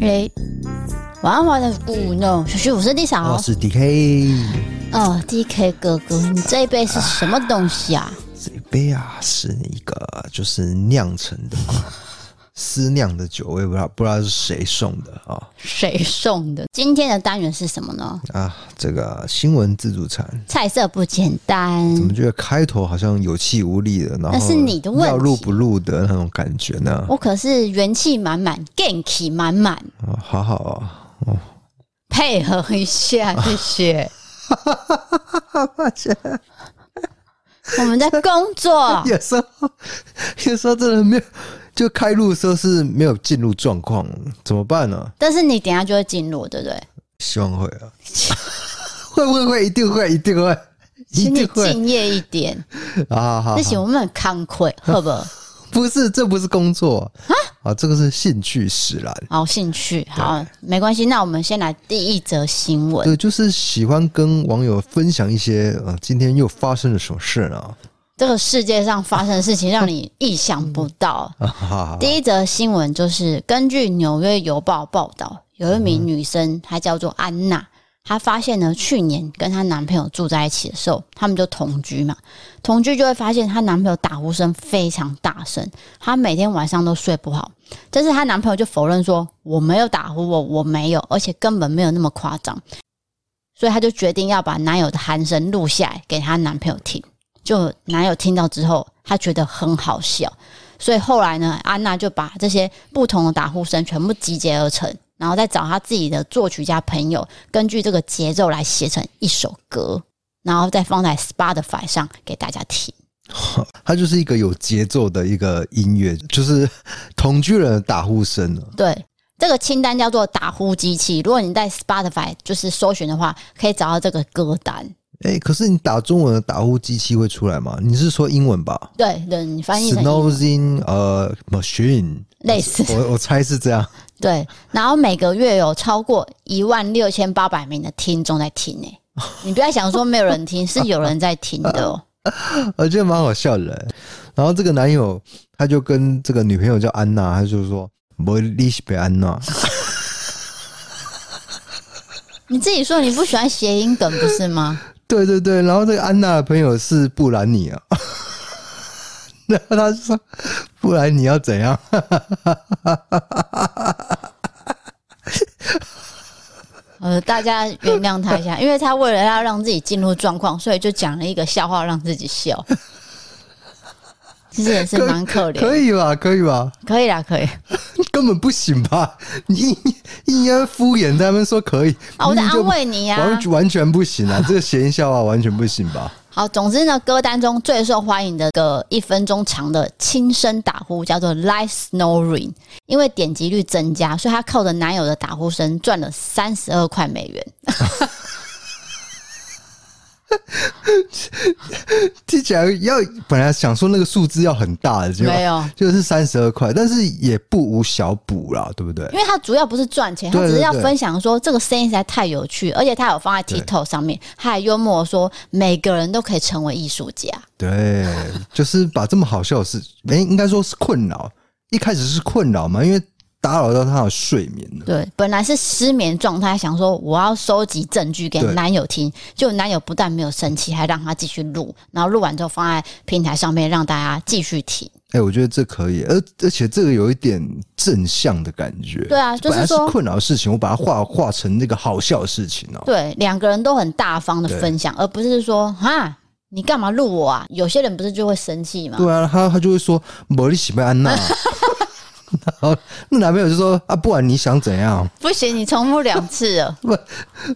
哎，玩玩的故弄小徐，我是 Lisa，我是 DK。哦，DK 哥哥，你这一杯是什么东西啊？啊这一杯啊，是一个就是酿成的。私酿的酒，我也不知道，不知道是谁送的啊？谁送的？今天的单元是什么呢？啊，这个新闻自助餐，菜色不简单。怎么觉得开头好像有气无力的？然后那是你的问题，要录不录的那种感觉呢？我可是元气满满，，gan 气满满。啊，好好啊，哦，配合一下，谢谢。抱歉，我们在工作。有时候，有时候真的没有。就开路的时候是没有进入状况，怎么办呢？但是你等下就会进入，对不对？希望会啊，会不会会一定会一定会，请你敬业一点啊！好，这行我们很慷慨，好不？不是，这不是工作啊！啊，这个是兴趣使然。好，兴趣好，没关系。那我们先来第一则新闻。对，就是喜欢跟网友分享一些啊，今天又发生了什么事呢？这个世界上发生的事情让你意想不到。第一则新闻就是根据《纽约邮报》报道，有一名女生，她叫做安娜，她发现呢，去年跟她男朋友住在一起的时候，他们就同居嘛，同居就会发现她男朋友打呼声非常大声，她每天晚上都睡不好。但是她男朋友就否认说，我没有打呼，我我没有，而且根本没有那么夸张。所以她就决定要把男友的鼾声录下来给她男朋友听。就男友听到之后，他觉得很好笑，所以后来呢，安娜就把这些不同的打呼声全部集结而成，然后再找他自己的作曲家朋友，根据这个节奏来写成一首歌，然后再放在 Spotify 上给大家听。它就是一个有节奏的一个音乐，就是同居人的打呼声。对，这个清单叫做打呼机器。如果你在 Spotify 就是搜寻的话，可以找到这个歌单。哎、欸，可是你打中文的打呼机器会出来吗？你是说英文吧？对对，你翻译成 Snoozing 呃 machine 类似，我我猜是这样。对，然后每个月有超过一万六千八百名的听众在听呢。你不要想说没有人听，是有人在听的哦。我觉得蛮好笑的。然后这个男友他就跟这个女朋友叫安娜，他就说：“莫莉西贝安娜。”你自己说你不喜欢谐音梗不是吗？对对对，然后这个安娜的朋友是布兰尼啊，然后他说：“布兰尼要怎样？” 呃，大家原谅他一下，因为他为了要让自己进入状况，所以就讲了一个笑话让自己笑。其实也是蛮可怜，可以吧？可以吧？可以啦，可以。根本不行吧？你应应该敷衍他们说可以啊，我在安慰你呀，完完全不行啊！这个谐音笑话 完全不行吧？好，总之呢，歌单中最受欢迎的个一分钟长的轻声打呼叫做 Light Snoring，因为点击率增加，所以他靠着男友的打呼声赚了三十二块美元。听起来要本来想说那个数字要很大的，没有，就是三十二块，但是也不无小补啦，对不对？因为他主要不是赚钱，他只是要分享说这个生意实在太有趣，而且他有放在 TikTok 上面，他还幽默说每个人都可以成为艺术家。对，就是把这么好笑的事，哎，应该说是困扰，一开始是困扰嘛，因为。打扰到她的睡眠了。对，本来是失眠状态，想说我要收集证据给男友听，就男友不但没有生气，还让他继续录，然后录完之后放在平台上面让大家继续听。哎、欸，我觉得这可以，而而且这个有一点正向的感觉。对啊，就是说是困扰的事情，我把它化化成那个好笑的事情哦。对，两个人都很大方的分享，而不是说哈，你干嘛录我啊？有些人不是就会生气吗？对啊，他他就会说，莫你喜欢安娜。然 后那男朋友就说啊，不管你想怎样，不行，你重复两次了。不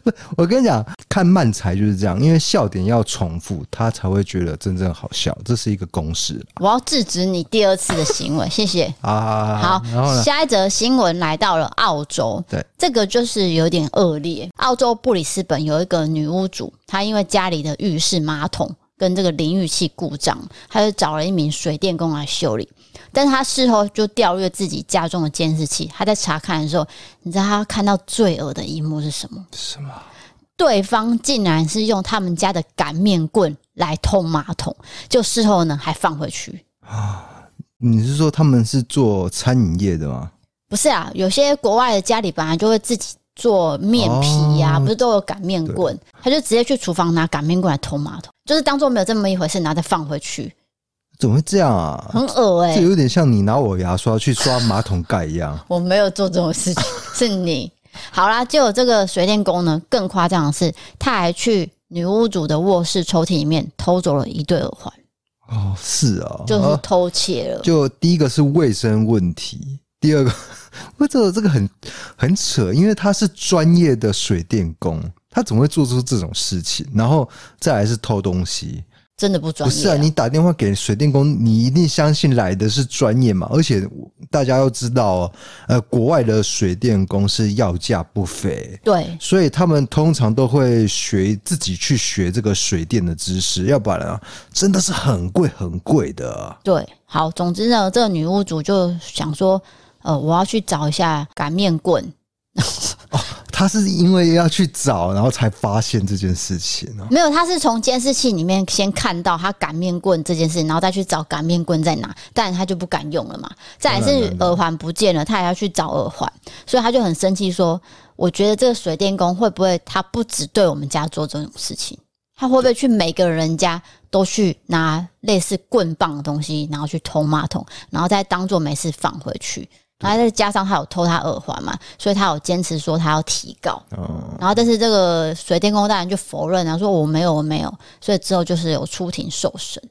不，我跟你讲，看漫才就是这样，因为笑点要重复，他才会觉得真正好笑，这是一个公式。我要制止你第二次的行为，谢谢。啊，好，然后呢，下一则新闻来到了澳洲，对，这个就是有点恶劣。澳洲布里斯本有一个女屋主，她因为家里的浴室马桶跟这个淋浴器故障，她就找了一名水电工来修理。但是他事后就调阅自己家中的监视器，他在查看的时候，你知道他看到罪恶的一幕是什么？什么？对方竟然是用他们家的擀面棍来通马桶，就事后呢还放回去啊？你是说他们是做餐饮业的吗？不是啊，有些国外的家里本来就会自己做面皮呀、啊，哦、不是都有擀面棍？他就直接去厨房拿擀面棍来通马桶，就是当做没有这么一回事，然后再放回去。怎么会这样啊？很恶哎、欸，这有点像你拿我牙刷去刷马桶盖一样。我没有做这种事情，是你。好啦，就有这个水电工呢，更夸张的是，他还去女屋主的卧室抽屉里面偷走了一对耳环。哦，是啊，就是偷窃了。就第一个是卫生问题，第二个，我觉得这个很很扯，因为他是专业的水电工，他怎么会做出这种事情？然后再来是偷东西。真的不专业、啊。不是啊，你打电话给水电工，你一定相信来的是专业嘛？而且大家要知道，呃，国外的水电工是要价不菲，对，所以他们通常都会学自己去学这个水电的知识，要不然啊，真的是很贵很贵的。对，好，总之呢，这个女屋主就想说，呃，我要去找一下擀面棍。哦 他是因为要去找，然后才发现这件事情呢？没有，他是从监视器里面先看到他擀面棍这件事，然后再去找擀面棍在哪，但他就不敢用了嘛。再来是耳环不见了，他也要去找耳环，所以他就很生气，说：“我觉得这个水电工会不会他不只对我们家做这种事情，他会不会去每个人家都去拿类似棍棒的东西，然后去偷马桶，然后再当做没事放回去？”然后再加上他有偷他耳环嘛，所以他有坚持说他要提告。然后但是这个水电工大人就否认，然后说我没有我没有。所以之后就是有出庭受审。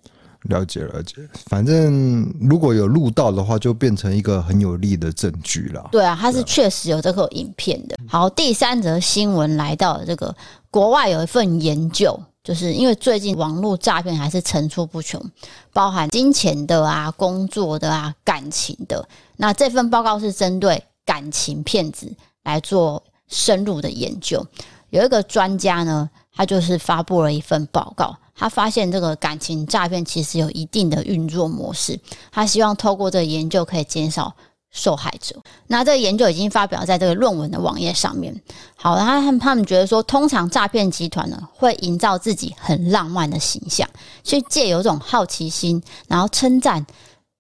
了解了解，反正如果有录到的话，就变成一个很有力的证据了。对啊，他是确实有这个影片的。好，第三则新闻来到了这个国外有一份研究。就是因为最近网络诈骗还是层出不穷，包含金钱的啊、工作的啊、感情的。那这份报告是针对感情骗子来做深入的研究。有一个专家呢，他就是发布了一份报告，他发现这个感情诈骗其实有一定的运作模式。他希望透过这个研究可以减少。受害者，那这个研究已经发表在这个论文的网页上面。好，然后他他们觉得说，通常诈骗集团呢会营造自己很浪漫的形象，去借有一种好奇心，然后称赞、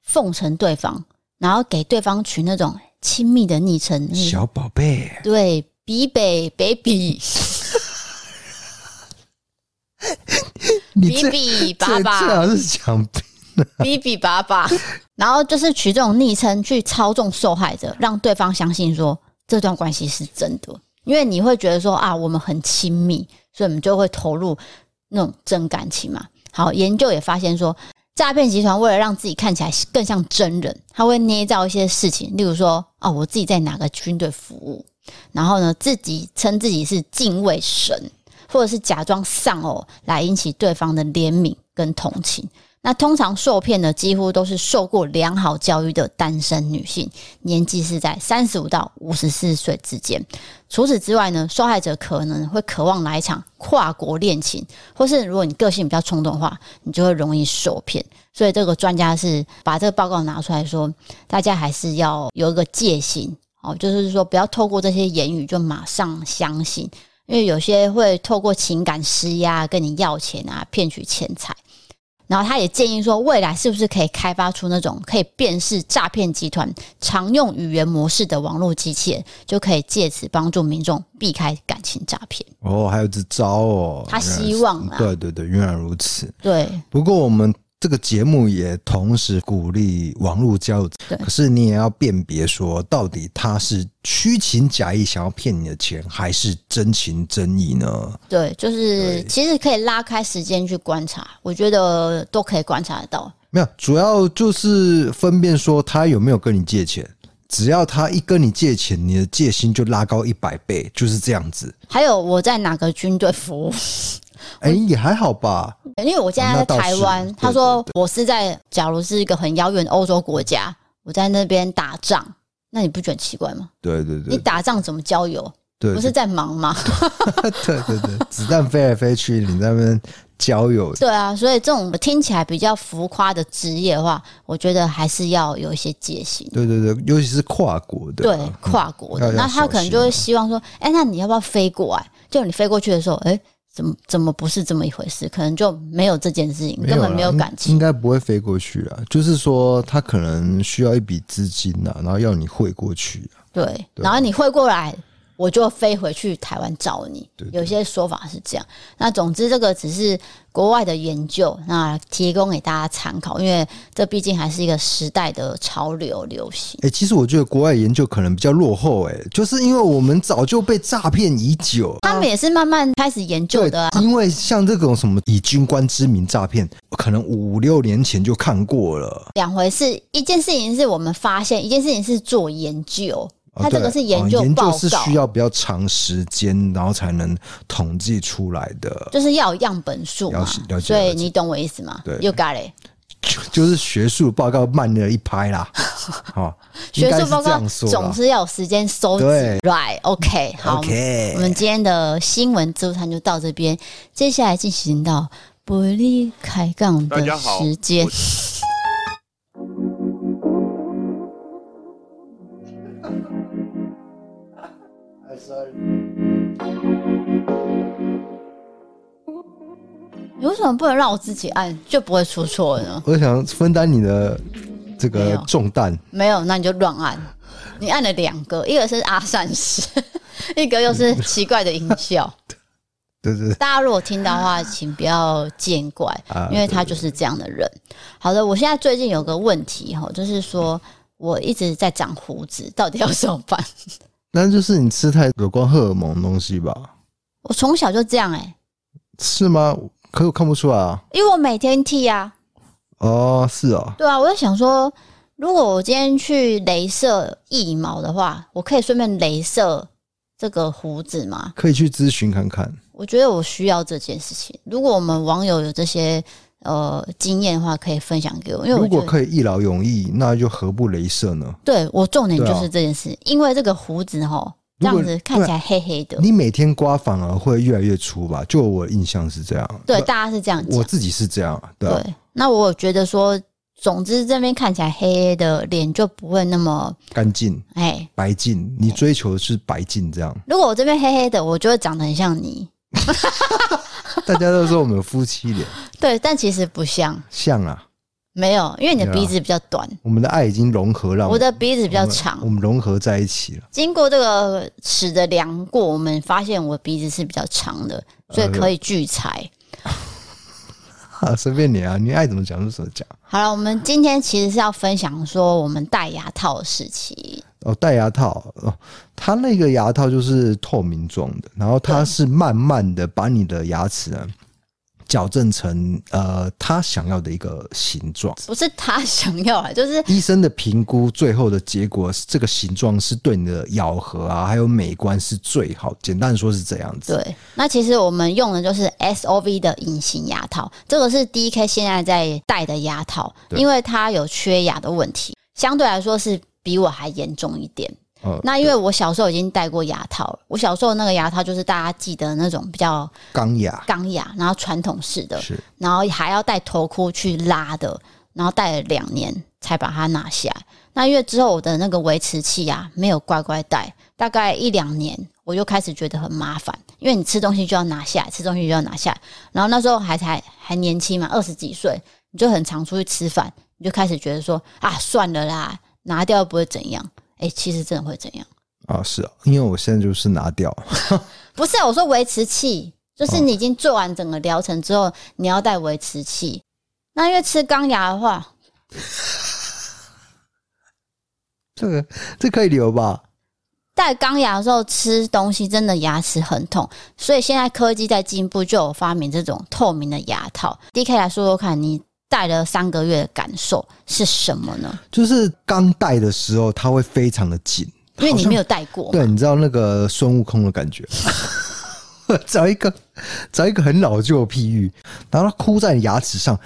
奉承对方，然后给对方取那种亲密的昵称，小宝贝，对，baby baby，你 baby 爸爸，最好是讲。比比爸爸，然后就是取这种昵称去操纵受害者，让对方相信说这段关系是真的，因为你会觉得说啊，我们很亲密，所以我们就会投入那种真感情嘛。好，研究也发现说，诈骗集团为了让自己看起来更像真人，他会捏造一些事情，例如说哦，我自己在哪个军队服务，然后呢，自己称自己是敬畏神，或者是假装丧偶来引起对方的怜悯跟同情。那通常受骗的几乎都是受过良好教育的单身女性，年纪是在三十五到五十四岁之间。除此之外呢，受害者可能会渴望来一场跨国恋情，或是如果你个性比较冲动的话，你就会容易受骗。所以这个专家是把这个报告拿出来说，大家还是要有一个戒心哦，就是说不要透过这些言语就马上相信，因为有些会透过情感施压跟你要钱啊，骗取钱财。然后他也建议说，未来是不是可以开发出那种可以辨识诈骗集团常用语言模式的网络机器人，就可以借此帮助民众避开感情诈骗。哦，还有这招哦，他希望啊，对对对，原来如此。对，不过我们这个节目也同时鼓励网络交友，可是你也要辨别说，到底他是虚情假意想要骗你的钱，还是真情真意呢？对，就是其实可以拉开时间去观察，我觉得都可以观察得到。没有，主要就是分辨说他有没有跟你借钱。只要他一跟你借钱，你的戒心就拉高一百倍，就是这样子。还有我在哪个军队服务？哎、欸，也还好吧。因为我现在在台湾，哦、他说我是在，假如是一个很遥远的欧洲国家，我在那边打仗，那你不觉得奇怪吗？对对对，你打仗怎么交友？对，不是在忙吗？对对对，子弹飞来飞去，你在那边。交友对啊，所以这种听起来比较浮夸的职业的话，我觉得还是要有一些戒心。对对对，尤其是跨国的，对跨国的，嗯、那他可能就会希望说，哎、欸，那你要不要飞过来？就你飞过去的时候，哎、欸，怎么怎么不是这么一回事？可能就没有这件事情，根本没有感情，应该不会飞过去啊。就是说，他可能需要一笔资金呐，然后要你汇过去、对然后你汇过来。我就飞回去台湾找你。对对对，有些说法是这样。那总之，这个只是国外的研究，那提供给大家参考，因为这毕竟还是一个时代的潮流流行。哎、欸，其实我觉得国外研究可能比较落后、欸，哎，就是因为我们早就被诈骗已久。他们也是慢慢开始研究的、啊。因为像这种什么以军官之名诈骗，可能五六年前就看过了。两回事，一件事情是我们发现，一件事情是做研究。他这个是研究报告，研究是需要比较长时间，然后才能统计出来的，就是要有样本数嘛。所以你懂我意思吗？对，You got it。就是学术报告慢了一拍啦。好，学术报告总是要有时间收集。Right，OK，好。我们今天的新闻周刊就到这边，接下来进行到不离开杠的时间。你为什么不能让我自己按，就不会出错呢？我想分担你的这个重担。没有，那你就乱按。你按了两个，一个是阿善师，一个又是奇怪的音效。对对对。大家如果听到的话，请不要见怪，因为他就是这样的人。好的，我现在最近有个问题哈，就是说我一直在长胡子，到底要怎么办？那就是你吃太有关荷尔蒙的东西吧？我从小就这样哎、欸，是吗？可我看不出来啊，因为我每天剃啊。哦，是啊。对啊，我在想说，如果我今天去镭射腋毛的话，我可以顺便镭射这个胡子吗？可以去咨询看看。我觉得我需要这件事情。如果我们网友有这些呃经验的话，可以分享给我。因为如果可以一劳永逸，那就何不镭射呢？对，我重点就是这件事，啊、因为这个胡子哈。这样子看起来黑黑的，你每天刮反而会越来越粗吧？就我印象是这样。对，大家是这样。我自己是这样。对，对，那我觉得说，总之这边看起来黑黑的脸就不会那么干净，哎，白净。你追求的是白净这样。如果我这边黑黑的，我就会长得很像你。大家都说我们有夫妻脸，对，但其实不像。像啊。没有，因为你的鼻子比较短。我们的爱已经融合了。我的鼻子比较长，我们融合在一起了。经过这个尺的量过，我们发现我的鼻子是比较长的，所以可以聚财。啊，随便你啊，你爱怎么讲就怎么讲。好了，我们今天其实是要分享说我们戴牙套的事情。哦，戴牙套哦，它那个牙套就是透明状的，然后它是慢慢的把你的牙齿啊。矫正成呃他想要的一个形状，不是他想要啊，就是医生的评估，最后的结果是这个形状是对你的咬合啊，还有美观是最好。简单说是这样子。对，那其实我们用的就是 SOV 的隐形牙套，这个是 DK 现在在戴的牙套，因为它有缺牙的问题，相对来说是比我还严重一点。哦、那因为我小时候已经戴过牙套了，我小时候那个牙套就是大家记得那种比较钢牙、钢牙，然后传统式的，然后还要戴头箍去拉的，然后戴了两年才把它拿下来。那因为之后我的那个维持器啊没有乖乖戴，大概一两年我就开始觉得很麻烦，因为你吃东西就要拿下来，吃东西就要拿下来，然后那时候还才还年轻嘛，二十几岁，你就很常出去吃饭，你就开始觉得说啊算了啦，拿掉又不会怎样。哎、欸，其实真的会怎样啊？是啊，因为我现在就是拿掉，不是、啊、我说维持器，就是你已经做完整个疗程之后，你要戴维持器。那因为吃钢牙的话，这个这可以留吧？戴钢牙的时候吃东西真的牙齿很痛，所以现在科技在进步，就有发明这种透明的牙套。DK 来说说看，你戴了三个月的感受是什么呢？就是刚戴的时候，它会非常的紧，因为你没有戴过。对，你知道那个孙悟空的感觉。找一个找一个很老旧的譬喻，然后它箍在你牙齿上。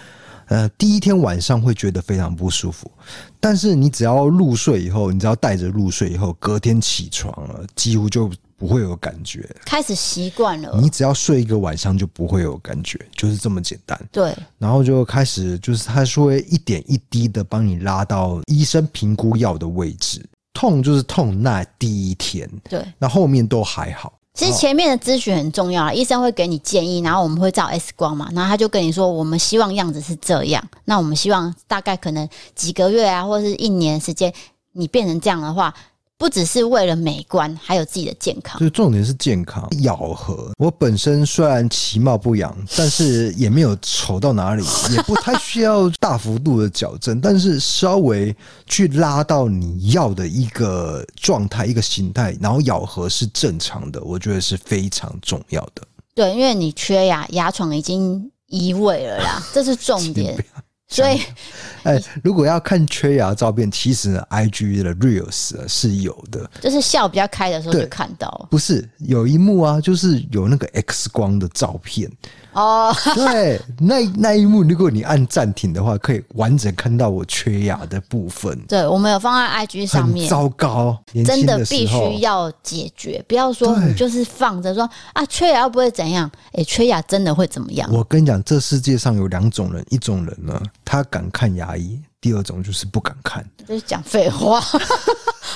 呃，第一天晚上会觉得非常不舒服，但是你只要入睡以后，你只要带着入睡以后，隔天起床了，几乎就不会有感觉，开始习惯了。你只要睡一个晚上就不会有感觉，就是这么简单。对，然后就开始就是他说会一点一滴的帮你拉到医生评估药的位置，痛就是痛那第一天，对，那后面都还好。其实前面的咨询很重要，医生会给你建议，然后我们会照 X 光嘛，然后他就跟你说，我们希望样子是这样，那我们希望大概可能几个月啊，或者是一年时间，你变成这样的话。不只是为了美观，还有自己的健康。就重点是健康。咬合，我本身虽然其貌不扬，但是也没有丑到哪里，也不太需要大幅度的矫正，但是稍微去拉到你要的一个状态、一个形态，然后咬合是正常的，我觉得是非常重要的。对，因为你缺牙，牙床已经移位了啦，这是重点。所以，哎，如果要看缺牙照片，其实呢，IG 的 Reels 是有的，就是笑比较开的时候就看到。不是有一幕啊，就是有那个 X 光的照片。哦，对，那那一幕，如果你按暂停的话，可以完整看到我缺牙的部分。对，我们有放在 IG 上面。糟糕，真的必须要解决，不要说你就是放着说啊，缺牙不会怎样？哎，缺牙真的会怎么样？我跟你讲，这世界上有两种人，一种人呢，他敢看牙医；第二种就是不敢看，就是讲废话。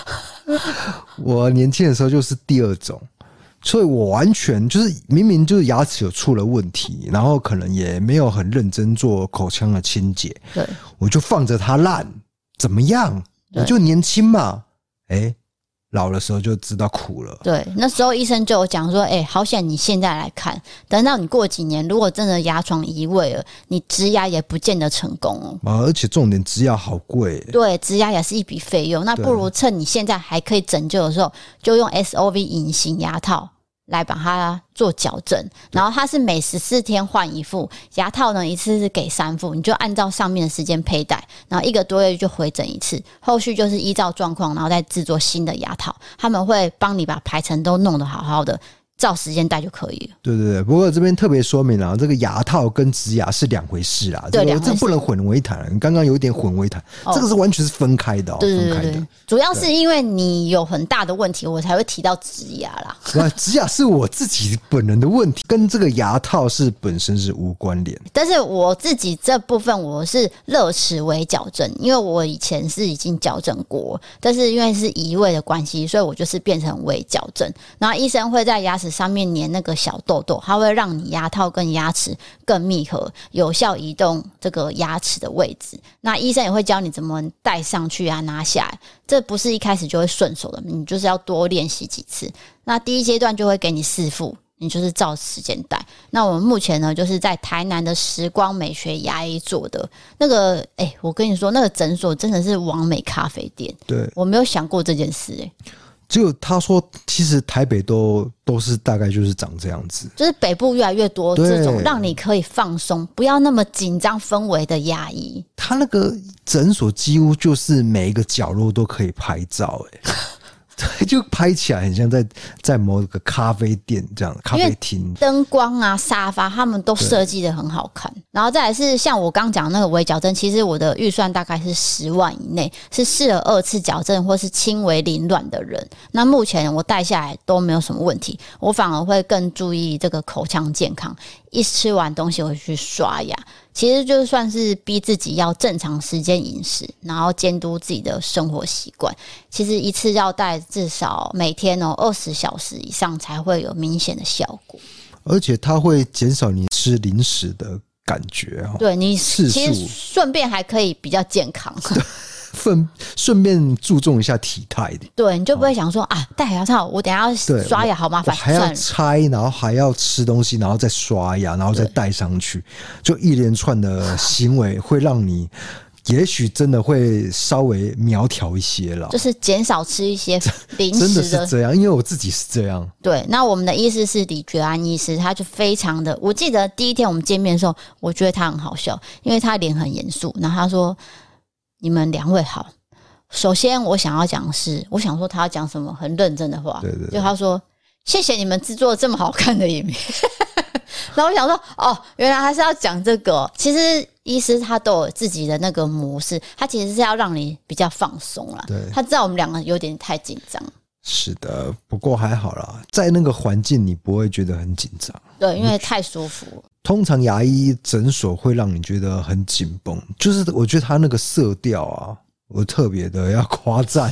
我年轻的时候就是第二种。所以我完全就是明明就是牙齿有出了问题，然后可能也没有很认真做口腔的清洁，对，我就放着它烂，怎么样？我就年轻嘛，哎。老的时候就知道苦了。对，那时候医生就有讲说：“哎、欸，好险你现在来看，等到你过几年，如果真的牙床移位了，你植牙也不见得成功哦。”啊，而且重点植牙好贵。对，植牙也是一笔费用，那不如趁你现在还可以拯救的时候，就用 SOV 隐形牙套。来把它做矫正，然后它是每十四天换一副牙套呢，一次是给三副，你就按照上面的时间佩戴，然后一个多月就回诊一次，后续就是依照状况，然后再制作新的牙套，他们会帮你把排程都弄得好好的。照时间戴就可以了。对对对，不过这边特别说明了，这个牙套跟植牙是两回事啦。对，这不能混为谈。你刚刚有一点混为谈，哦，这个是完全是分开的，哦，对对对，分开的。主要是因为你有很大的问题，我才会提到植牙啦。那，植牙是我自己本人的问题，跟这个牙套是本身是无关联。但是我自己这部分我是乐齿为矫正，因为我以前是已经矫正过，但是因为是移位的关系，所以我就是变成微矫正。然后医生会在牙齿上面粘那个小痘痘，它会让你牙套跟牙齿更密合，有效移动这个牙齿的位置。那医生也会教你怎么戴上去啊，拿下来。这不是一开始就会顺手的，你就是要多练习几次。那第一阶段就会给你四副，你就是照时间戴。那我们目前呢，就是在台南的时光美学牙医做的那个。哎，我跟你说，那个诊所真的是完美咖啡店。对，我没有想过这件事，欸，哎。就他说，其实台北都都是大概就是长这样子，就是北部越来越多这种让你可以放松、不要那么紧张氛围的压抑。他那个诊所几乎就是每一个角落都可以拍照，哎。就拍起来很像在在某个咖啡店这样，咖啡厅灯光啊、沙发，他们都设计的很好看。然后再来是像我刚讲那个微矫正，其实我的预算大概是十万以内，是适合二次矫正或是轻微凌乱的人。那目前我戴下来都没有什么问题，我反而会更注意这个口腔健康。一吃完东西会去刷牙，其实就算是逼自己要正常时间饮食，然后监督自己的生活习惯。其实一次要戴至少每天哦二十小时以上才会有明显的效果。而且它会减少你吃零食的感觉哦。对你，其实顺便还可以比较健康。顺顺便注重一下体态的。对，你就不会想说、哦、啊，戴牙套，我等下要刷牙好麻烦，还要拆，然后还要吃东西，然后再刷牙，然后再戴上去，就一连串的行为会让你。也许真的会稍微苗条一些了，就是减少吃一些零食的。真的是这样，因为我自己是这样。对，那我们的医师是李觉安医师，他就非常的。我记得第一天我们见面的时候，我觉得他很好笑，因为他脸很严肃。然后他说：“你们两位好。”首先，我想要讲的是，我想说他要讲什么很认真的话。对对，对。就他说：“谢谢你们制作这么好看的影片。”然后我想说：“哦，原来还是要讲这个。”其实。医师他都有自己的那个模式，他其实是要让你比较放松啦。对，他知道我们两个有点太紧张。是的，不过还好啦，在那个环境你不会觉得很紧张。对，因为太舒服。通常牙医诊所会让你觉得很紧绷，就是我觉得他那个色调啊。我特别的要夸赞，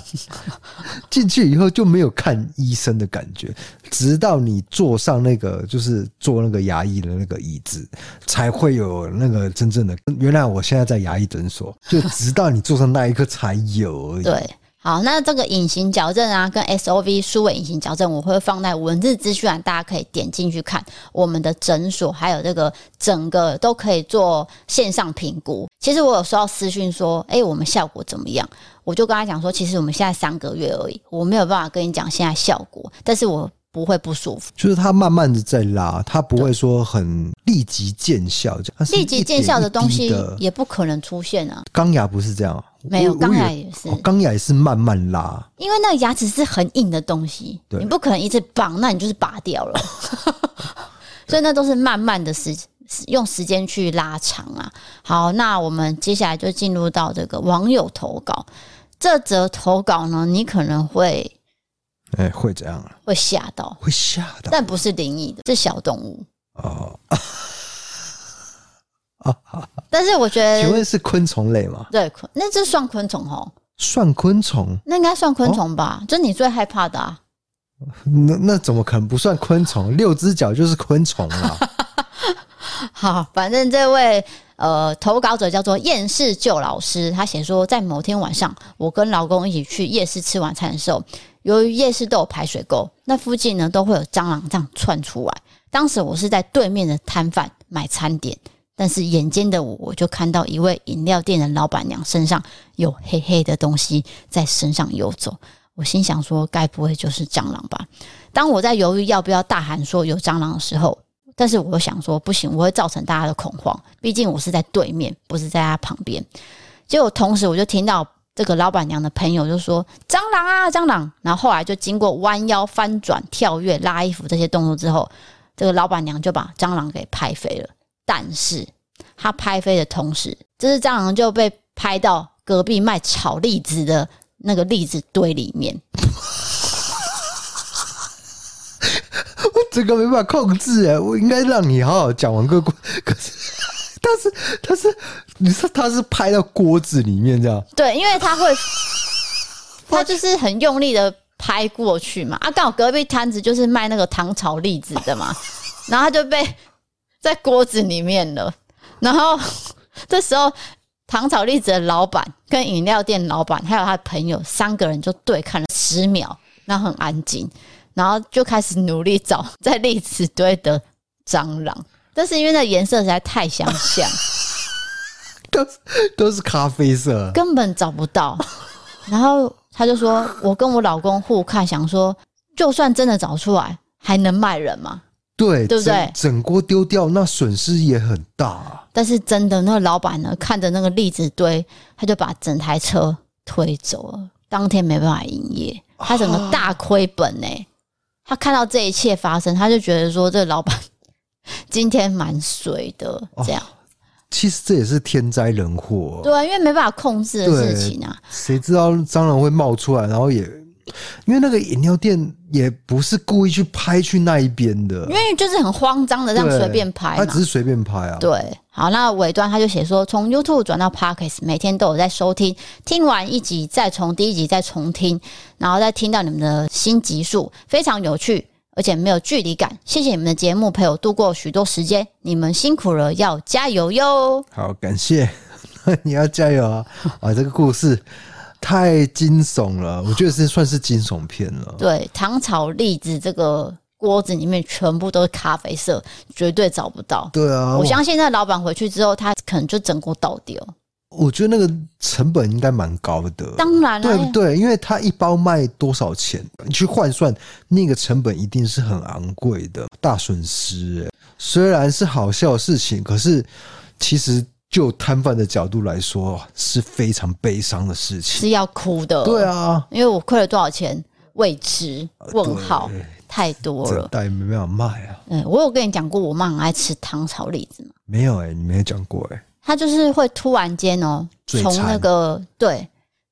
进去以后就没有看医生的感觉，直到你坐上那个就是坐那个牙医的那个椅子，才会有那个真正的。原来我现在在牙医诊所，就直到你坐上那一刻才有而已。对。好，那这个隐形矫正啊，跟 SOV 数位隐形矫正，我会放在文字资讯栏，大家可以点进去看我们的诊所，还有这个整个都可以做线上评估。其实我有收到私讯说，哎，我们效果怎么样？我就跟他讲说，其实我们现在三个月而已，我没有办法跟你讲现在效果，但是我。不会不舒服，就是它慢慢的在拉，它不会说很立即见效，这样。立即见效的东西也不可能出现啊。钢牙不是这样，没有钢牙也是，钢牙也是慢慢拉，因为那个牙齿是很硬的东西，你不可能一直绑，那你就是拔掉了。所以那都是慢慢的时用时间去拉长啊。好，那我们接下来就进入到这个网友投稿，这则投稿呢，你可能会。哎、欸，会怎样？会吓到，会吓到，但不是灵异的，是小动物哦。但是我觉得，请问是昆虫类吗？对，那这算昆虫哦。算昆虫？那应该算昆虫吧？就、哦、你最害怕的啊。那那怎么可能不算昆虫？六只脚就是昆虫啊。好，反正这位呃投稿者叫做厌世旧老师，他写说，在某天晚上，我跟老公一起去夜市吃晚餐的时候。由于夜市都有排水沟，那附近呢都会有蟑螂这样窜出来。当时我是在对面的摊贩买餐点，但是眼尖的我，我就看到一位饮料店的老板娘身上有黑黑的东西在身上游走。我心想说，该不会就是蟑螂吧？当我在犹豫要不要大喊说有蟑螂的时候，但是我想说不行，我会造成大家的恐慌。毕竟我是在对面，不是在他旁边。结果同时我就听到。这个老板娘的朋友就说：“蟑螂啊，蟑螂！”然后后来就经过弯腰、翻转、跳跃、拉衣服这些动作之后，这个老板娘就把蟑螂给拍飞了。但是她拍飞的同时，这只蟑螂就被拍到隔壁卖炒栗子的那个栗子堆里面。我整个没办法控制哎，我应该让你好好讲完个故可是。但是，但是，你说他是拍到锅子里面这样？对，因为他会，他就是很用力的拍过去嘛。啊，刚好隔壁摊子就是卖那个糖炒栗子的嘛，然后他就被在锅子里面了。然后 这时候，糖炒栗子的老板跟饮料店老板还有他的朋友三个人就对看了十秒，然后很安静，然后就开始努力找在栗子堆的蟑螂。但是因为那颜色实在太相像，都都是咖啡色，根本找不到。然后他就说：“我跟我老公互看，想说，就算真的找出来，还能卖人吗？对，对不对？整锅丢掉，那损失也很大。但是真的，那个老板呢，看着那个栗子堆，他就把整台车推走了。当天没办法营业，他整个大亏本呢、欸。他看到这一切发生，他就觉得说，这个老板。”今天蛮水的，这样、哦。其实这也是天灾人祸，对啊，因为没办法控制的事情啊。谁知道蟑螂会冒出来，然后也因为那个饮料店也不是故意去拍去那一边的，因为就是很慌张的这样随便拍，他只是随便拍啊。对，好，那尾端他就写说，从 YouTube 转到 Podcast，每天都有在收听，听完一集再从第一集再重听，然后再听到你们的新集数，非常有趣。而且没有距离感，谢谢你们的节目陪我度过许多时间，你们辛苦了，要加油哟！好，感谢。你要加油啊！啊，这个故事太惊悚了，我觉得是算是惊悚片了。对，糖炒栗子这个锅子里面全部都是咖啡色，绝对找不到。对啊，我相信那老板回去之后，他可能就整锅倒掉。我觉得那个成本应该蛮高的，当然了，对不对？因为它一包卖多少钱，你去换算那个成本一定是很昂贵的，大损失。哎，虽然是好笑的事情，可是其实就摊贩的角度来说是非常悲伤的事情，是要哭的。对啊，因为我亏了多少钱？未知？问号？太多了，但也没办法卖啊。嗯，我有跟你讲过，我妈很爱吃糖炒栗子吗？没有哎、欸，你没有讲过哎、欸。他就是会突然间哦，从那个对，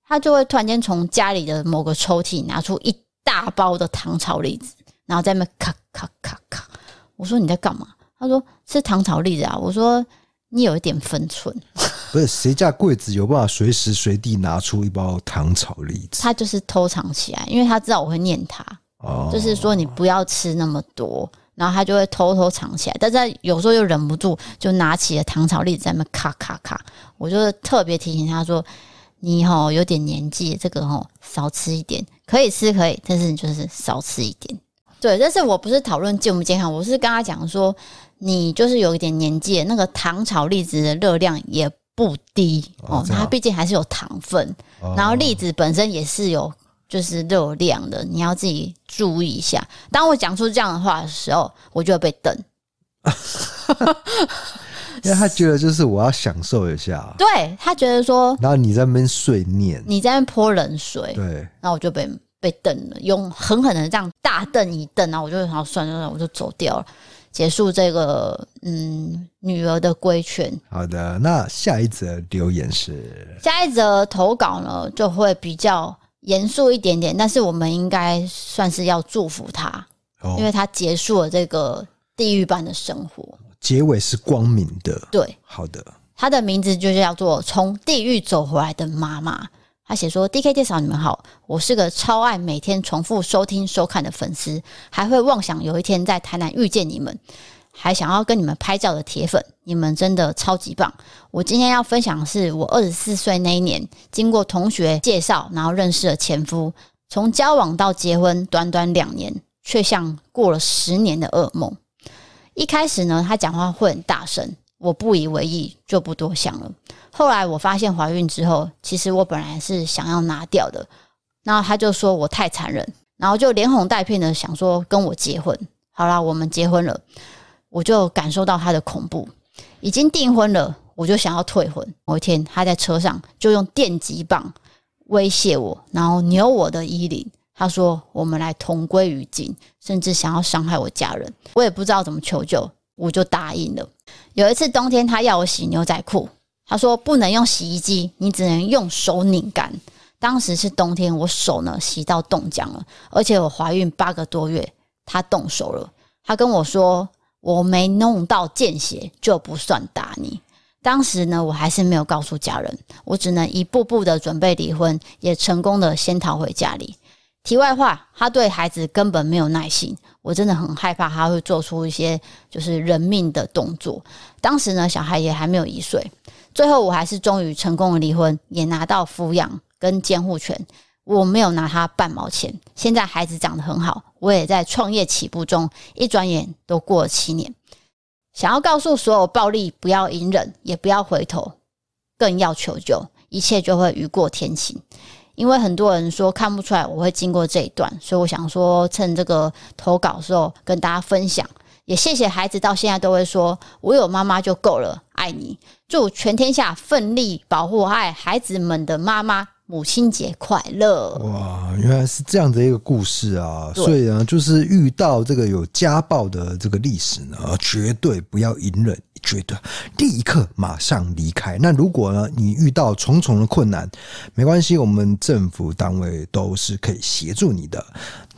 他就会突然间从家里的某个抽屉拿出一大包的糖炒栗子，然后在那咔咔咔咔。我说你在干嘛？他说吃糖炒栗子啊。我说你有一点分寸。不是谁家柜子有办法随时随地拿出一包糖炒栗子？他就是偷藏起来，因为他知道我会念他，哦，就是说你不要吃那么多。然后他就会偷偷藏起来，但是有时候又忍不住，就拿起了糖炒栗子在那咔咔咔。我就特别提醒他说：“你吼有点年纪，这个吼少吃一点，可以吃可以，但是你就是少吃一点。”对，但是我不是讨论健不健康，我是跟他讲说，你就是有一点年纪，那个糖炒栗子的热量也不低哦，它毕竟还是有糖分，然后栗子本身也是有。就是热量的，你要自己注意一下。当我讲出这样的话的时候，我就会被瞪，因为他觉得就是我要享受一下，对他觉得说，然后你在那边碎念，你在那边泼冷水，对，然后我就被被瞪了，用狠狠的这样大瞪一瞪，然后我就好算了算了，我就走掉了，结束这个嗯女儿的规劝。好的，那下一则留言是下一则投稿呢，就会比较。严肃一点点，但是我们应该算是要祝福他，哦，因为他结束了这个地狱般的生活，结尾是光明的。对，好的。他的名字就叫做从地狱走回来的妈妈。他写说：“D K 介绍你们好，我是个超爱每天重复收听收看的粉丝，还会妄想有一天在台南遇见你们。”还想要跟你们拍照的铁粉，你们真的超级棒！我今天要分享的是我二十四岁那一年，经过同学介绍，然后认识了前夫，从交往到结婚，短短两年，却像过了十年的噩梦。一开始呢，他讲话会很大声，我不以为意，就不多想了。后来我发现怀孕之后，其实我本来是想要拿掉的，然后他就说我太残忍，然后就连哄带骗的想说跟我结婚。好啦，我们结婚了。我就感受到他的恐怖，已经订婚了，我就想要退婚。某一天，他在车上就用电击棒威胁我，然后扭我的衣领。他说：“我们来同归于尽。”甚至想要伤害我家人。我也不知道怎么求救，我就答应了。有一次冬天，他要我洗牛仔裤，他说不能用洗衣机，你只能用手拧干。当时是冬天，我手呢洗到冻僵了，而且我怀孕八个多月，他动手了。他跟我说。我没弄到见血就不算打你。当时呢，我还是没有告诉家人，我只能一步步的准备离婚，也成功的先逃回家里。题外话，他对孩子根本没有耐心，我真的很害怕他会做出一些就是人命的动作。当时呢，小孩也还没有一岁。最后，我还是终于成功的离婚，也拿到抚养跟监护权。我没有拿他半毛钱。现在孩子长得很好，我也在创业起步中。一转眼都过了七年，想要告诉所有暴力不要隐忍，也不要回头，更要求救，一切就会雨过天晴。因为很多人说看不出来我会经过这一段，所以我想说趁这个投稿的时候跟大家分享。也谢谢孩子到现在都会说我有妈妈就够了，爱你。祝全天下奋力保护爱孩子们的妈妈。母亲节快乐！哇，原来是这样的一个故事啊！所以呢，就是遇到这个有家暴的这个历史呢，绝对不要隐忍，绝对立刻马上离开。那如果呢，你遇到重重的困难，没关系，我们政府单位都是可以协助你的。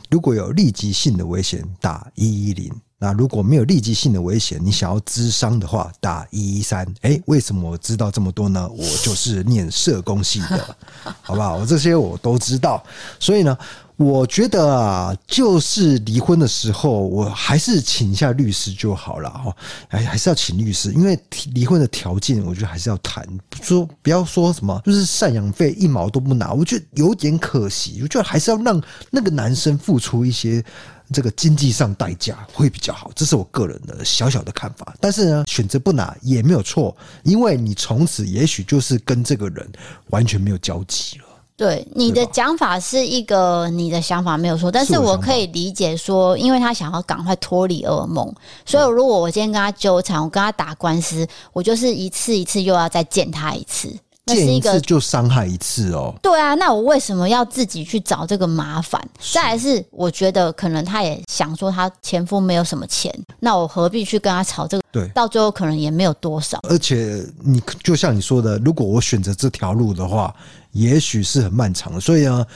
如果有立即性的危险，打一一零，那如果没有立即性的危险，你想要咨商的话，打一一三。哎，为什么我知道这么多呢？我就是念社工系的，好不好？我这些我都知道。所以呢，我觉得啊，就是离婚的时候，我还是请一下律师就好了哦。哎，还是要请律师，因为离婚的条件，我觉得还是要谈。说不要说什么，就是赡养费一毛都不拿，我觉得有点可惜。我觉得还是要让那个男生付出一些。这个经济上代价会比较好，这是我个人的小小的看法。但是呢，选择不拿也没有错，因为你从此也许就是跟这个人完全没有交集了。对，你的讲法是一个你的想法没有错，但是我可以理解说，因为他想要赶快脱离噩梦，所以如果我今天跟他纠缠，我跟他打官司，我就是一次一次又要再见他一次。见一次就伤害一次哦。对啊，那我为什么要自己去找这个麻烦？再来是，我觉得可能他也想说，他前夫没有什么钱，那我何必去跟他吵这个？对，到最后可能也没有多少。而且你就像你说的，如果我选择这条路的话，也许是很漫长的。所以呢，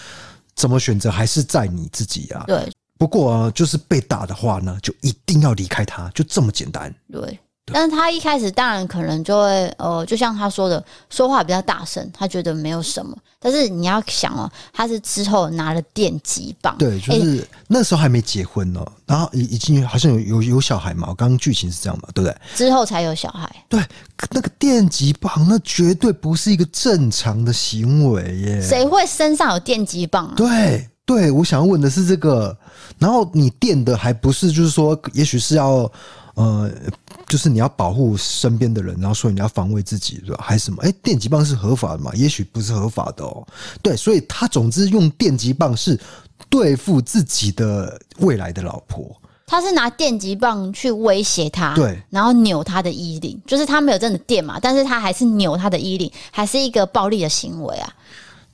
怎么选择还是在你自己啊。对。不过啊，就是被打的话呢，就一定要离开他，就这么简单。对。但是他一开始当然可能就会呃，就像他说的，说话比较大声，他觉得没有什么。但是你要想哦，他是之后拿了电击棒，对，就是、欸、那时候还没结婚呢，然后已已经好像有有有小孩嘛。我刚刚剧情是这样嘛，对不对？之后才有小孩。对，那个电击棒，那绝对不是一个正常的行为耶。谁会身上有电击棒啊？对对，我想要问的是这个。然后你电的还不是，就是说，也许是要。呃，就是你要保护身边的人，然后所以你要防卫自己，是吧？还是什么？哎，电击棒是合法的嘛？也许不是合法的哦。对，所以他总之用电击棒是对付自己的未来的老婆。他是拿电击棒去威胁他，对，然后扭他的衣领，就是他没有真的电嘛，但是他还是扭他的衣领，还是一个暴力的行为啊。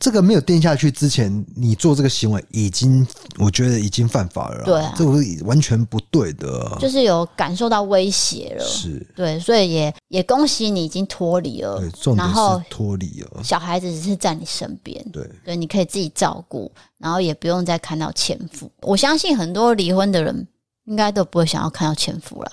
这个没有定下去之前，你做这个行为已经，我觉得已经犯法了。对啊，这个是完全不对的。就是有感受到威胁了。是，对，所以也也恭喜你已经脱离了。对，重点是脱离了。小孩子只是在你身边。对，对，你可以自己照顾，然后也不用再看到前夫。我相信很多离婚的人应该都不会想要看到前夫了。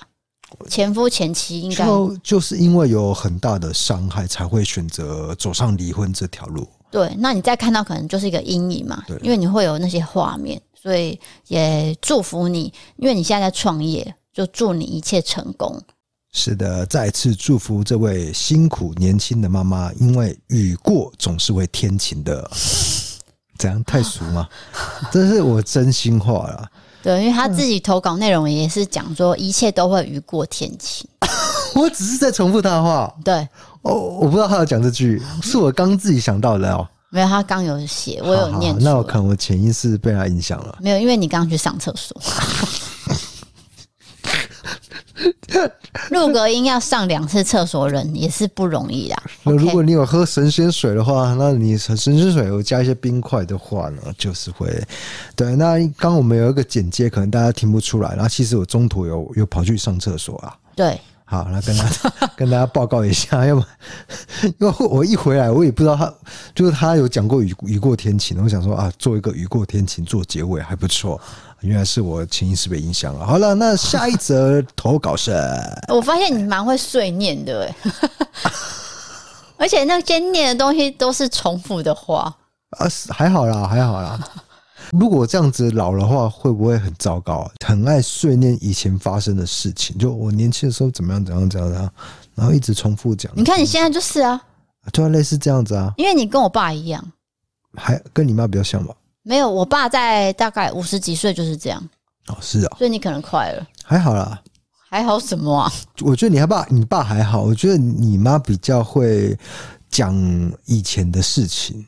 前夫前妻应该就就是因为有很大的伤害，才会选择走上离婚这条路。对，那你再看到可能就是一个阴影嘛，对，因为你会有那些画面，所以也祝福你，因为你现在在创业，就祝你一切成功。是的，再次祝福这位辛苦年轻的妈妈，因为雨过总是会天晴的。怎样太俗吗？这是我真心话啦。对，因为他自己投稿内容也是讲说一切都会雨过天晴。我只是在重复他的话。对。哦，我不知道他要讲这句，是我刚自己想到的哦。没有，他刚有写，我有念。那我可能我潜意识被他影响了。没有，因为你刚刚去上厕所。录隔音要上两次厕所，人也是不容易啦。那如果你有喝神仙水的话，那你神仙水有加一些冰块的话呢，就是会。对，那刚我们有一个简介，可能大家听不出来。然后其实我中途有有跑去上厕所啊。对。好，那跟大家 跟大家报告一下，要不 因为我一回来，我也不知道他就是他有讲过雨雨过天晴，我想说啊，做一个雨过天晴做结尾还不错，原来是我潜意识被影响了。好了，那下一则投稿是，我发现你蛮会碎念的，而且那些念的东西都是重复的话啊，还好啦，还好啦。如果这样子老的话，会不会很糟糕啊？很爱碎念以前发生的事情，就我年轻的时候怎么样怎样怎样怎样，然后一直重复讲。你看你现在就是啊，就类似这样子啊，因为你跟我爸一样，还跟你妈比较像吧？没有，我爸在大概五十几岁就是这样。哦，是啊，所以你可能快了，还好啦，还好什么啊？我觉得你爸，你爸还好，我觉得你妈比较会讲以前的事情。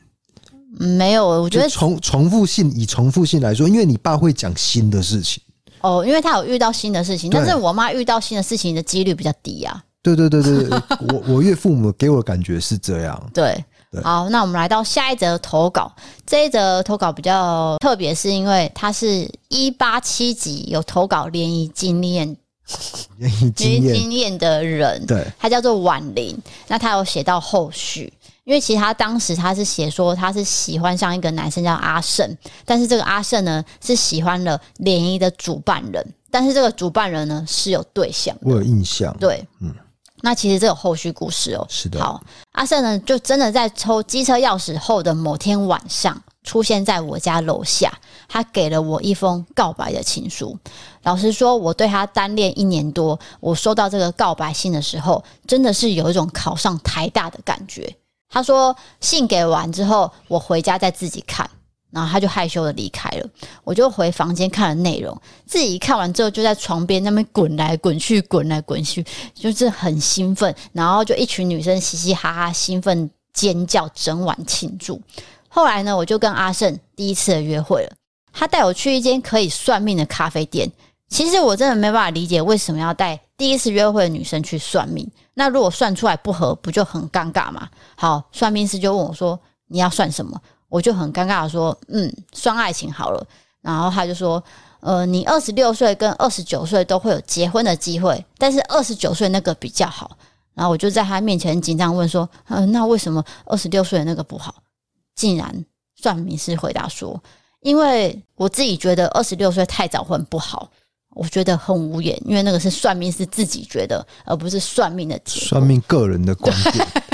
没有，我觉得重重复性，以重复性来说，因为你爸会讲新的事情。哦，因为他有遇到新的事情，但是我妈遇到新的事情的几率比较低啊。对对对对对，我我岳父母给我的感觉是这样。对，对，好，那我们来到下一则投稿，这一则投稿比较特别，是因为他是一八七集有投稿联谊经验，联谊经验。经验的人，对，他叫做婉玲，那他有写到后续。因为其实他当时他是写说他是喜欢上一个男生叫阿胜，但是这个阿胜呢是喜欢了联谊的主办人，但是这个主办人呢是有对象的，我有印象。对，嗯，那其实这有后续故事哦。是的。好，阿胜呢就真的在抽机车钥匙后的某天晚上，出现在我家楼下，他给了我一封告白的情书。老实说，我对他单恋一年多，我收到这个告白信的时候，真的是有一种考上台大的感觉。他说信给完之后，我回家再自己看。然后他就害羞的离开了，我就回房间看了内容，自己一看完之后就在床边那边滚来滚去，滚来滚去，就是很兴奋，然后就一群女生嘻嘻哈哈，兴奋尖叫，整晚庆祝。后来呢，我就跟阿胜第一次的约会了，他带我去一间可以算命的咖啡店。其实我真的没办法理解为什么要带第一次约会的女生去算命，那如果算出来不合，不就很尴尬吗？好，算命师就问我说：“你要算什么？”我就很尴尬的说，嗯，算爱情好了。然后他就说，呃，你二十六岁跟二十九岁都会有结婚的机会，但是二十九岁那个比较好。然后我就在他面前紧张问说，嗯、那为什么二十六岁的那个不好？竟然算命师回答说，因为我自己觉得二十六岁太早婚不好。我觉得很无言，因为那个是算命是自己觉得，而不是算命的结果。算命个人的观点。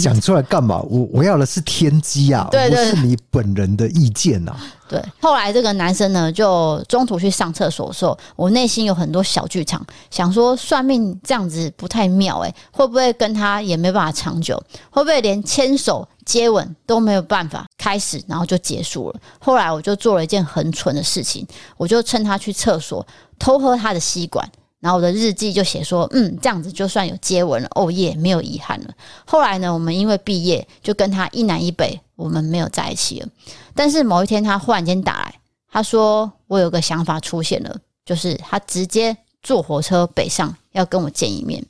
讲出来干嘛？我我要的是天机啊，对对对，不是你本人的意见呐、啊。对，后来这个男生呢，就中途去上厕所的时候，我内心有很多小剧场，想说算命这样子不太妙，诶，会不会跟他也没办法长久？会不会连牵手接吻都没有办法开始，然后就结束了？后来我就做了一件很蠢的事情，我就趁他去厕所偷喝他的吸管。然后我的日记就写说，嗯，这样子就算有接吻了，哦耶，没有遗憾了。后来呢，我们因为毕业，就跟他一南一北，我们没有在一起了。但是某一天，他忽然间打来，他说我有个想法出现了，就是他直接坐火车北上，要跟我见一面。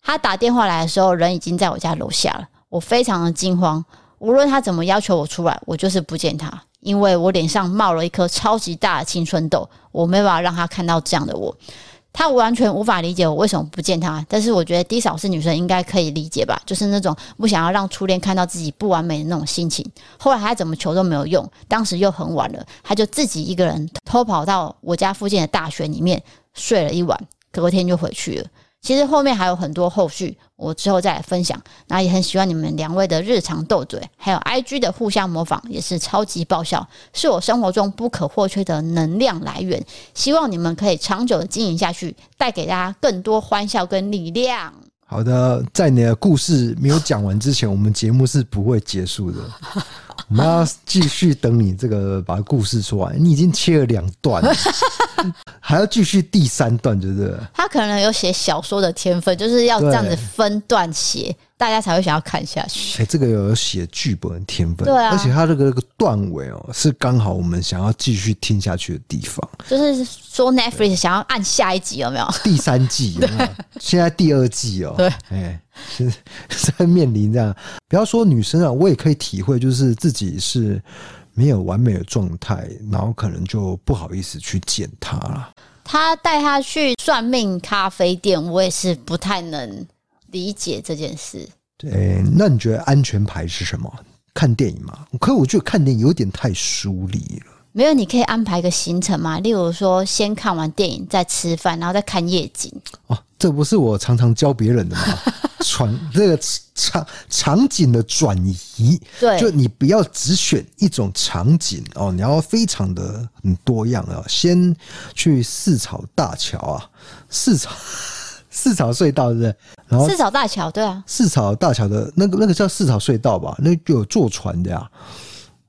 他打电话来的时候，人已经在我家楼下了。我非常的惊慌，无论他怎么要求我出来，我就是不见他，因为我脸上冒了一颗超级大的青春痘，我没办法让他看到这样的我。他完全无法理解我为什么不见他，但是我觉得低扫是女生应该可以理解吧，就是那种不想要让初恋看到自己不完美的那种心情。后来他怎么求都没有用，当时又很晚了，他就自己一个人偷跑到我家附近的大学里面睡了一晚，隔天就回去了。其实后面还有很多后续，我之后再来分享。那也很喜欢你们两位的日常斗嘴，还有 IG 的互相模仿，也是超级爆笑，是我生活中不可或缺的能量来源。希望你们可以长久的经营下去，带给大家更多欢笑跟力量。好的，在你的故事没有讲完之前，我们节目是不会结束的。我们要继续等你这个把故事说完。你已经切了两段了。还要继续第三段，对不对？他可能有写小说的天分，就是要这样子分段写，大家才会想要看下去。哎、欸，这个有写剧本的天分，对啊，而且他这个个段尾哦，是刚好我们想要继续听下去的地方。就是说，Netflix 想要按下一集有没有？第三季有没有？现在第二季哦，对，哎，是在面临这样，不要说女生啊，我也可以体会，就是自己是。没有完美的状态，然后可能就不好意思去见他了。他带他去算命咖啡店，我也是不太能理解这件事。对，那你觉得安全牌是什么？看电影吗？可我觉得看电影有点太疏离了。没有，你可以安排个行程嘛，例如说先看完电影再吃饭，然后再看夜景。哦，这不是我常常教别人的吗？传这个场场景的转移，对，就你不要只选一种场景哦，你要非常的很多样啊。先去四草大桥啊，四草四草隧道对不对？然后四草大桥对啊，四草大桥的那个那个叫四草隧道吧？那就有坐船的呀。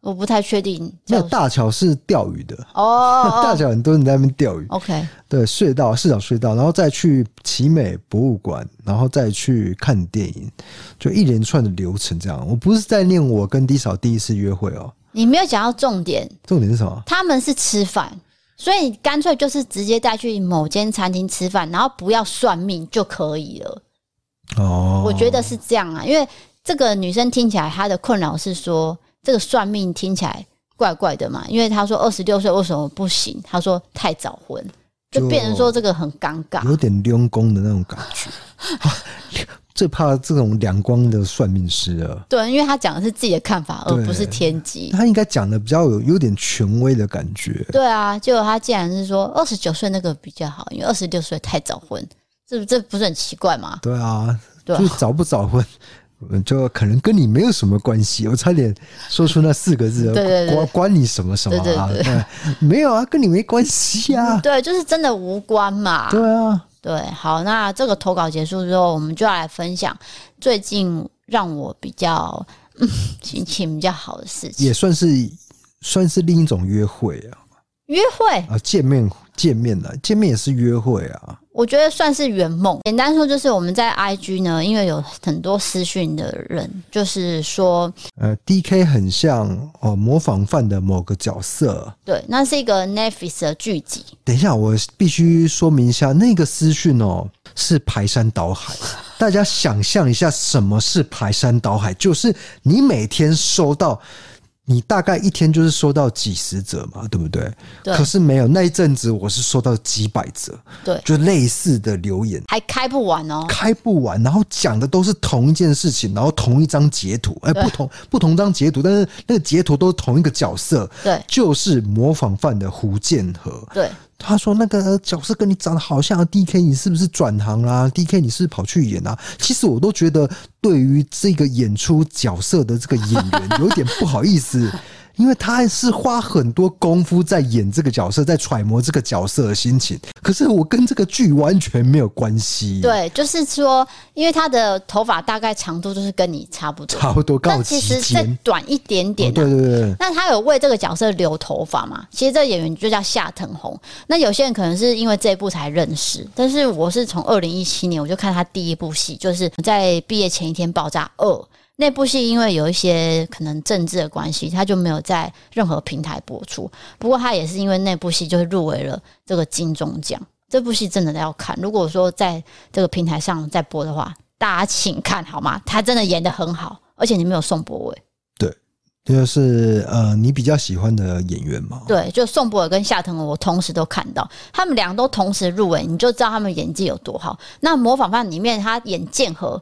我不太确定，那大桥是钓鱼的哦，大桥很多人在那边钓鱼。OK，对，隧道、四草隧道，然后再去奇美博物馆，然后再去看电影，就一连串的流程这样。我不是在念我跟 D 嫂第一次约会哦，你没有讲到重点，重点是什么？他们是吃饭，所以你干脆就是直接带去某间餐厅吃饭，然后不要算命就可以了。哦，我觉得是这样啊，因为这个女生听起来她的困扰是说。这个算命听起来怪怪的嘛，因为她说二十六岁为什么不行？她说太早婚，就变成说这个很尴尬，有点溜工的那种感觉。最怕这种两光的算命师了。对，因为他讲的是自己的看法，而不是天机。他应该讲的比较有有点权威的感觉。对啊，结果他竟然是说二十九岁那个比较好，因为二十六岁太早婚，这这不是很奇怪吗？对啊，对啊，就早不早婚。就可能跟你没有什么关系，我差点说出那四个字，关关你什么什么啊？对，没有啊，跟你没关系啊。对，就是真的无关嘛。对啊，对，好，那这个投稿结束之后，我们就要来分享最近让我比较、嗯、心情比较好的事情，也算是算是另一种约会啊。约会啊，见面见面的，见面也是约会啊。我觉得算是圆梦。简单说就是我们在 IG 呢，因为有很多私讯的人，就是说，呃，DK 很像哦模仿犯的某个角色。对，那是一个 Netflix 的剧集。等一下，我必须说明一下，那个私讯哦是排山倒海。大家想象一下，什么是排山倒海？就是你每天收到。你大概一天就是收到几十则嘛，对不对？对。可是没有那一阵子，我是收到几百则，对，就类似的留言，还开不完哦，开不完。然后讲的都是同一件事情，然后同一张截图，哎，不同不同张截图，但是那个截图都是同一个角色，对，就是模仿犯的胡建和，对。他说：“那个角色跟你长得好像，DK，你是不是转行啦、啊？DK，你是不是跑去演啊？其实我都觉得，对于这个演出角色的这个演员，有点不好意思。”因为他是花很多功夫在演这个角色，在揣摩这个角色的心情。可是我跟这个剧完全没有关系。对，就是说，因为他的头发大概长度就是跟你差不多，差不多。但其实再短一点点、啊哦。对对对。那他有为这个角色留头发吗？其实这个演员就叫夏藤红。那有些人可能是因为这一部才认识，但是我是从二零一七年我就看他第一部戏，就是在毕业前一天爆炸二。那部戏因为有一些可能政治的关系，他就没有在任何平台播出。不过他也是因为那部戏就是入围了这个金钟奖。这部戏真的要看，如果说在这个平台上再播的话，大家请看好吗？他真的演的很好，而且你没有宋博伟。对，就是呃，你比较喜欢的演员嘛？对，就宋博伟跟夏腾，我同时都看到，他们两个都同时入围，你就知道他们演技有多好。那模仿犯里面他演剑和。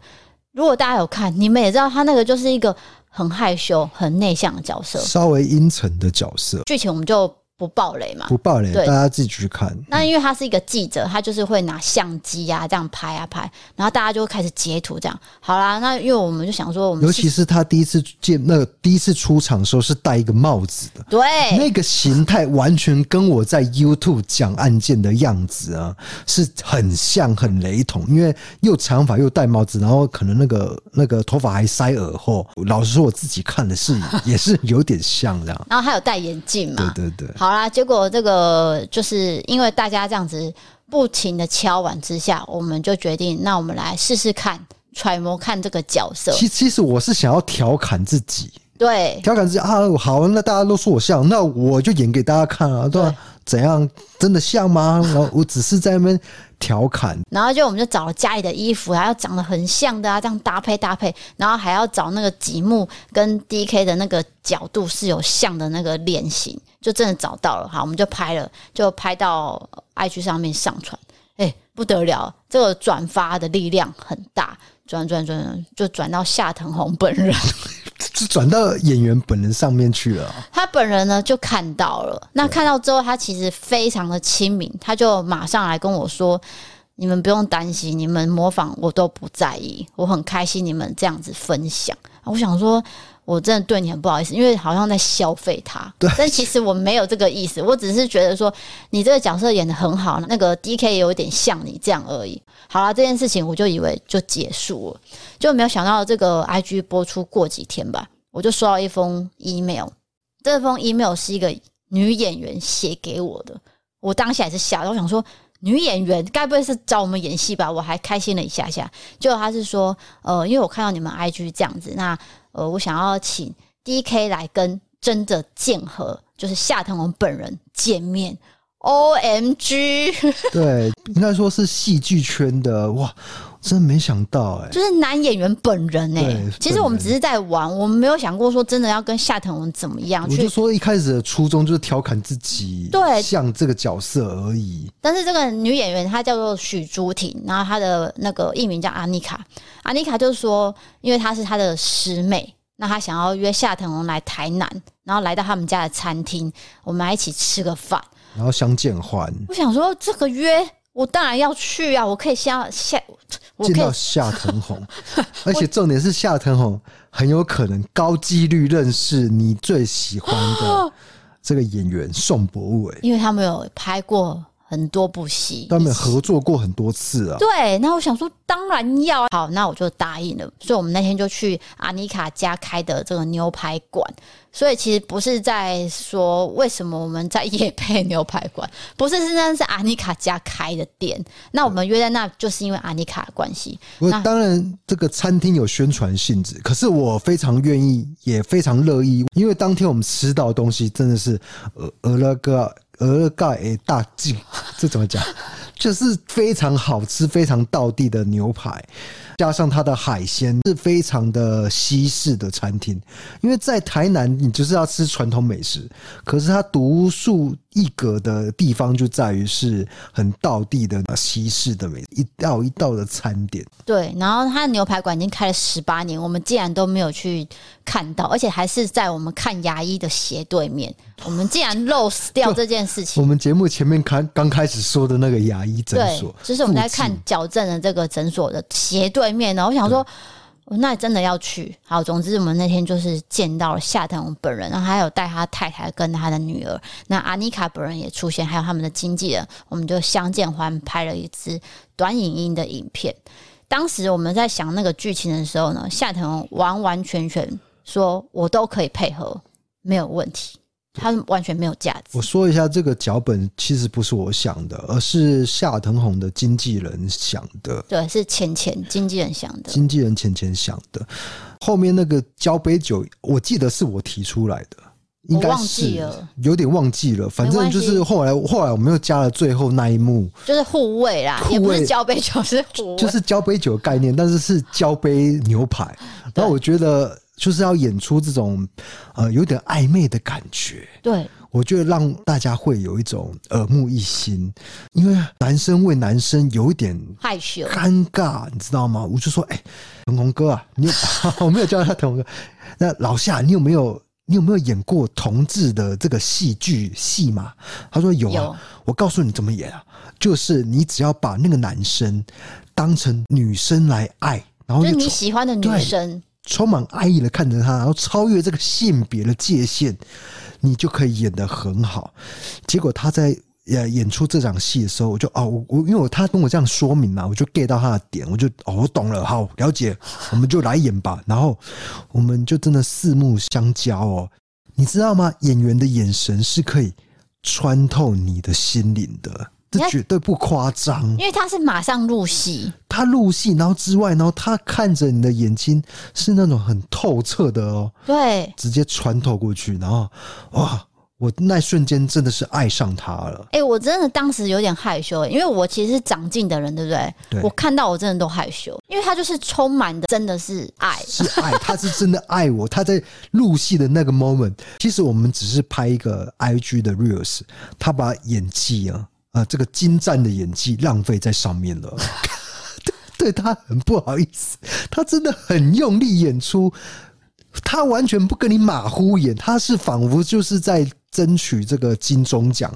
如果大家有看，你们也知道他那个就是一个很害羞、很内向的角色，稍微阴沉的角色。剧情我们就。不爆雷嘛？不爆雷，大家自己去看。那因为他是一个记者，他就是会拿相机啊这样拍啊拍，然后大家就会开始截图这样。好啦，那因为我们就想说，我们尤其是他第一次见那个第一次出场的时候是戴一个帽子的，对，那个形态完全跟我在 YouTube 讲案件的样子啊是很像，很雷同。因为又长发又戴帽子，然后可能那个那个头发还塞耳后。老实说，我自己看的是也是有点像这样。然后还有戴眼镜嘛？对对对。好。啦，结果这个就是因为大家这样子不停的敲碗之下，我们就决定，那我们来试试看揣摩看这个角色。其其实我是想要调侃自己，对，调侃自己啊。好，那大家都说我像，那我就演给大家看啊，对吧？怎样？真的像吗？然后我只是在那边。调侃，然后就我们就找了家里的衣服，还要长得很像的啊，这样搭配搭配，然后还要找那个吉木跟 DK 的那个角度是有像的那个脸型，就真的找到了。好，我们就拍了，就拍到 IG 上面上传，哎，不得了，这个转发的力量很大，转转转就转到夏腾宏本人。就 转到演员本人上面去了。他本人呢就看到了，那看到之后，他其实非常的亲民，他就马上来跟我说：“你们不用担心，你们模仿我都不在意，我很开心你们这样子分享。”我想说。我真的对你很不好意思，因为好像在消费他。对，但其实我没有这个意思，我只是觉得说你这个角色演的很好，那个 DK 也有一点像你这样而已。好了，这件事情我就以为就结束了，就没有想到这个 IG 播出过几天吧，我就收到一封 email，这封 email 是一个女演员写给我的，我当下也是吓到，我想说女演员该不会是找我们演戏吧？我还开心了一下下，就他是说，呃，因为我看到你们 IG 这样子，那。呃，我想要请 DK 来跟真的剑和，就是夏腾龙本人见面。OMG，对，应该说是戏剧圈的哇，真没想到哎、欸，就是男演员本人哎、欸。其实我们只是在玩，我们没有想过说真的要跟夏腾龙怎么样。我就说一开始的初衷就是调侃自己，对，像这个角色而已。但是这个女演员她叫做许朱婷，然后她的那个艺名叫阿妮卡。阿妮卡就是说，因为她是她的师妹，那她想要约夏腾龙来台南，然后来到他们家的餐厅，我们来一起吃个饭，然后相见欢。我想说这个约。我当然要去啊！我可以下下，我见到夏藤红，而且重点是夏藤红很有可能高几率认识你最喜欢的这个演员宋博伟，因为他们有拍过。很多部戏，他们合作过很多次啊。对，那我想说，当然要好，那我就答应了。所以，我们那天就去阿妮卡家开的这个牛排馆。所以，其实不是在说为什么我们在夜配牛排馆，不是，是那是阿妮卡家开的店。那我们约在那，就是因为阿妮卡的关系。我当然，这个餐厅有宣传性质，可是我非常愿意，也非常乐意，因为当天我们吃到的东西真的是呃呃那个。鹅盖，大劲，这怎么讲？就是非常好吃、非常道地的牛排，加上它的海鲜，是非常的西式的餐厅。因为在台南，你就是要吃传统美食，可是它独树一格的地方就在于是很道地的西式的美食，一道一道的餐点。对，然后它的牛排馆已经开了十八年，我们竟然都没有去看到，而且还是在我们看牙医的斜对面。我们竟然漏掉这件事情。我们节目前面开刚开始说的那个牙医诊所，就是我们在看矫正的这个诊所的斜对面。呢我想说，那真的要去。好，总之我们那天就是见到了夏腾宏本人，然后还有带他太太跟他的女儿。那阿妮卡本人也出现，还有他们的经纪人，我们就相见欢，拍了一支短影音的影片。当时我们在想那个剧情的时候呢，夏腾宏完完全全说我都可以配合，没有问题。他完全没有价值。我说一下，这个脚本其实不是我想的，而是夏腾宏的经纪人想的。对，是钱钱经纪人想的。经纪人钱钱想的。后面那个交杯酒，我记得是我提出来的，应该是有点忘记了。反正就是后来，后来我们又加了最后那一幕，就是护卫啦，也不是交杯酒，是护卫，就是交杯酒的概念，但是是交杯牛排。然后我觉得。就是要演出这种呃有点暧昧的感觉，对，我觉得让大家会有一种耳目一新，因为男生为男生有一点害羞、尴尬，你知道吗？我就说，哎、欸，腾宏哥啊，你有 我没有叫他腾宏哥，那老夏，你有没有你有没有演过同志的这个戏剧戏码？他说有啊，有。我告诉你怎么演啊，就是你只要把那个男生当成女生来爱，然后就就是你喜欢的女生。充满爱意的看着他，然后超越这个性别的界限，你就可以演得很好。结果他在呃演出这场戏的时候，我就哦，我我因为我他跟我这样说明嘛，我就 get 到他的点，我就哦，我懂了，好了解，我们就来演吧。然后我们就真的四目相交哦，你知道吗？演员的眼神是可以穿透你的心灵的。这绝对不夸张，因为他是马上入戏，他入戏，然后之外，然后他看着你的眼睛是那种很透彻的哦，对，直接穿透过去，然后哇，我那瞬间真的是爱上他了。哎、欸，我真的当时有点害羞，因为我其实是长进的人，对不对？对，我看到我真的都害羞，因为他就是充满的真的是爱，是爱，他是真的爱我。他在入戏的那个 moment，其实我们只是拍一个 IG 的 reels，他把演技啊。啊、呃，这个精湛的演技浪费在上面了，对，对他很不好意思。他真的很用力演出，他完全不跟你马虎演，他是仿佛就是在争取这个金钟奖。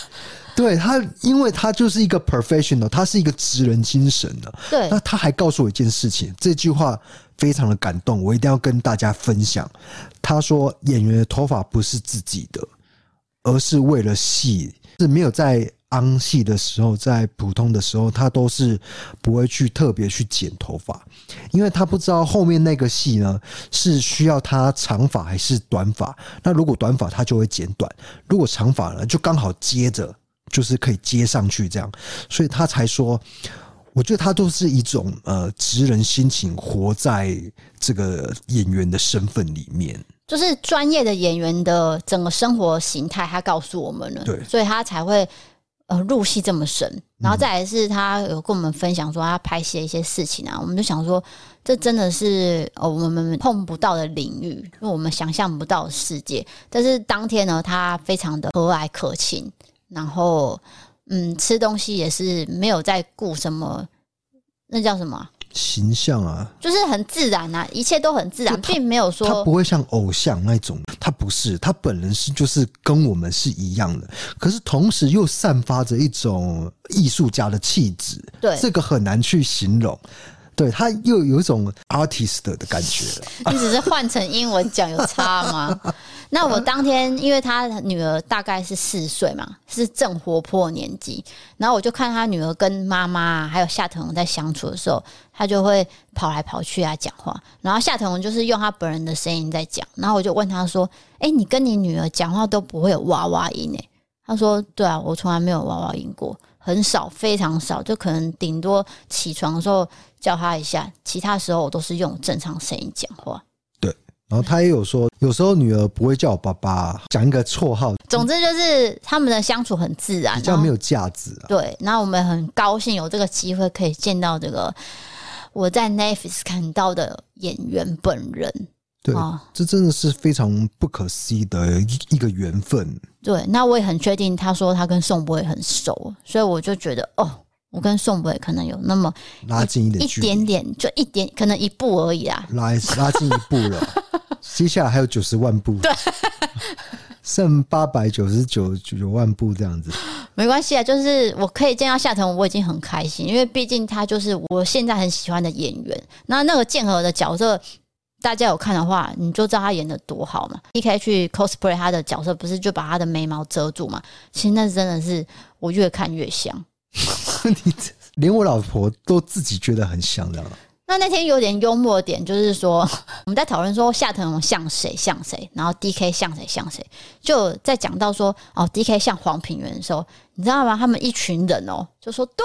对他，因为他就是一个 professional，他是一个职人精神的。对，那他还告诉我一件事情，这句话非常的感动，我一定要跟大家分享。他说，演员的头发不是自己的，而是为了戏，是没有在。昂戏的时候，在普通的时候，他都是不会去特别去剪头发，因为他不知道后面那个戏呢是需要他长发还是短发。那如果短发，他就会剪短；如果长发呢，就刚好接着，就是可以接上去这样。所以他才说，我觉得他都是一种呃职人心情，活在这个演员的身份里面，就是专业的演员的整个生活形态，他告诉我们了，对，所以他才会。呃入戏这么深。然后再来是他有跟我们分享说他拍戏的一些事情啊，我们就想说这真的是呃我们碰不到的领域，因为我们想象不到的世界。但是当天呢，他非常的和蔼可亲，然后嗯吃东西也是没有在顾什么，那叫什么？形象啊，就是很自然啊，一切都很自然，并没有说他不会像偶像那种，他不是，他本人是就是跟我们是一样的，可是同时又散发着一种艺术家的气质，对，这个很难去形容。对，他又有一种 artist 的感觉。你只是换成英文讲有差吗？那我当天，因为他女儿大概是四岁嘛，是正活泼年纪，然后我就看他女儿跟妈妈还有夏腾在相处的时候，他就会跑来跑去啊讲话，然后夏腾龙就是用他本人的声音在讲，然后我就问他说：“哎，你跟你女儿讲话都不会有娃娃音诶？”他说：“对啊，我从来没有娃娃音过。”很少，非常少，就可能顶多起床的时候叫他一下，其他时候我都是用正常声音讲话。对，然后他也有说，有时候女儿不会叫我爸爸，讲一个绰号。总之就是他们的相处很自然，比较没有架子啊。对，那我们很高兴有这个机会可以见到这个我在 Netflix 看到的演员本人。对，这真的是非常不可思议的一一个缘分。对，那我也很确定，他说他跟宋博也很熟，所以我就觉得，哦，我跟宋博伟可能有那么拉近一点，一点点，就一点，可能一步而已啊，拉拉近一步了。接下来还有九十万步，对，剩八百九十九九万步这样子，没关系啊，就是我可以见到夏腾，我已经很开心，因为毕竟他就是我现在很喜欢的演员。那那个剑河的角色。大家有看的话，你就知道他演的多好嘛。DK 去 cosplay 他的角色，不是就把他的眉毛遮住嘛？其实那真的是我越看越像，你连我老婆都自己觉得很像的。那那天有点幽默的点，就是说 我们在讨论说夏腾龙像谁像谁，然后 DK 像谁像谁，就在讲到说哦 DK 像黄品源的时候，你知道吗？他们一群人哦就说对。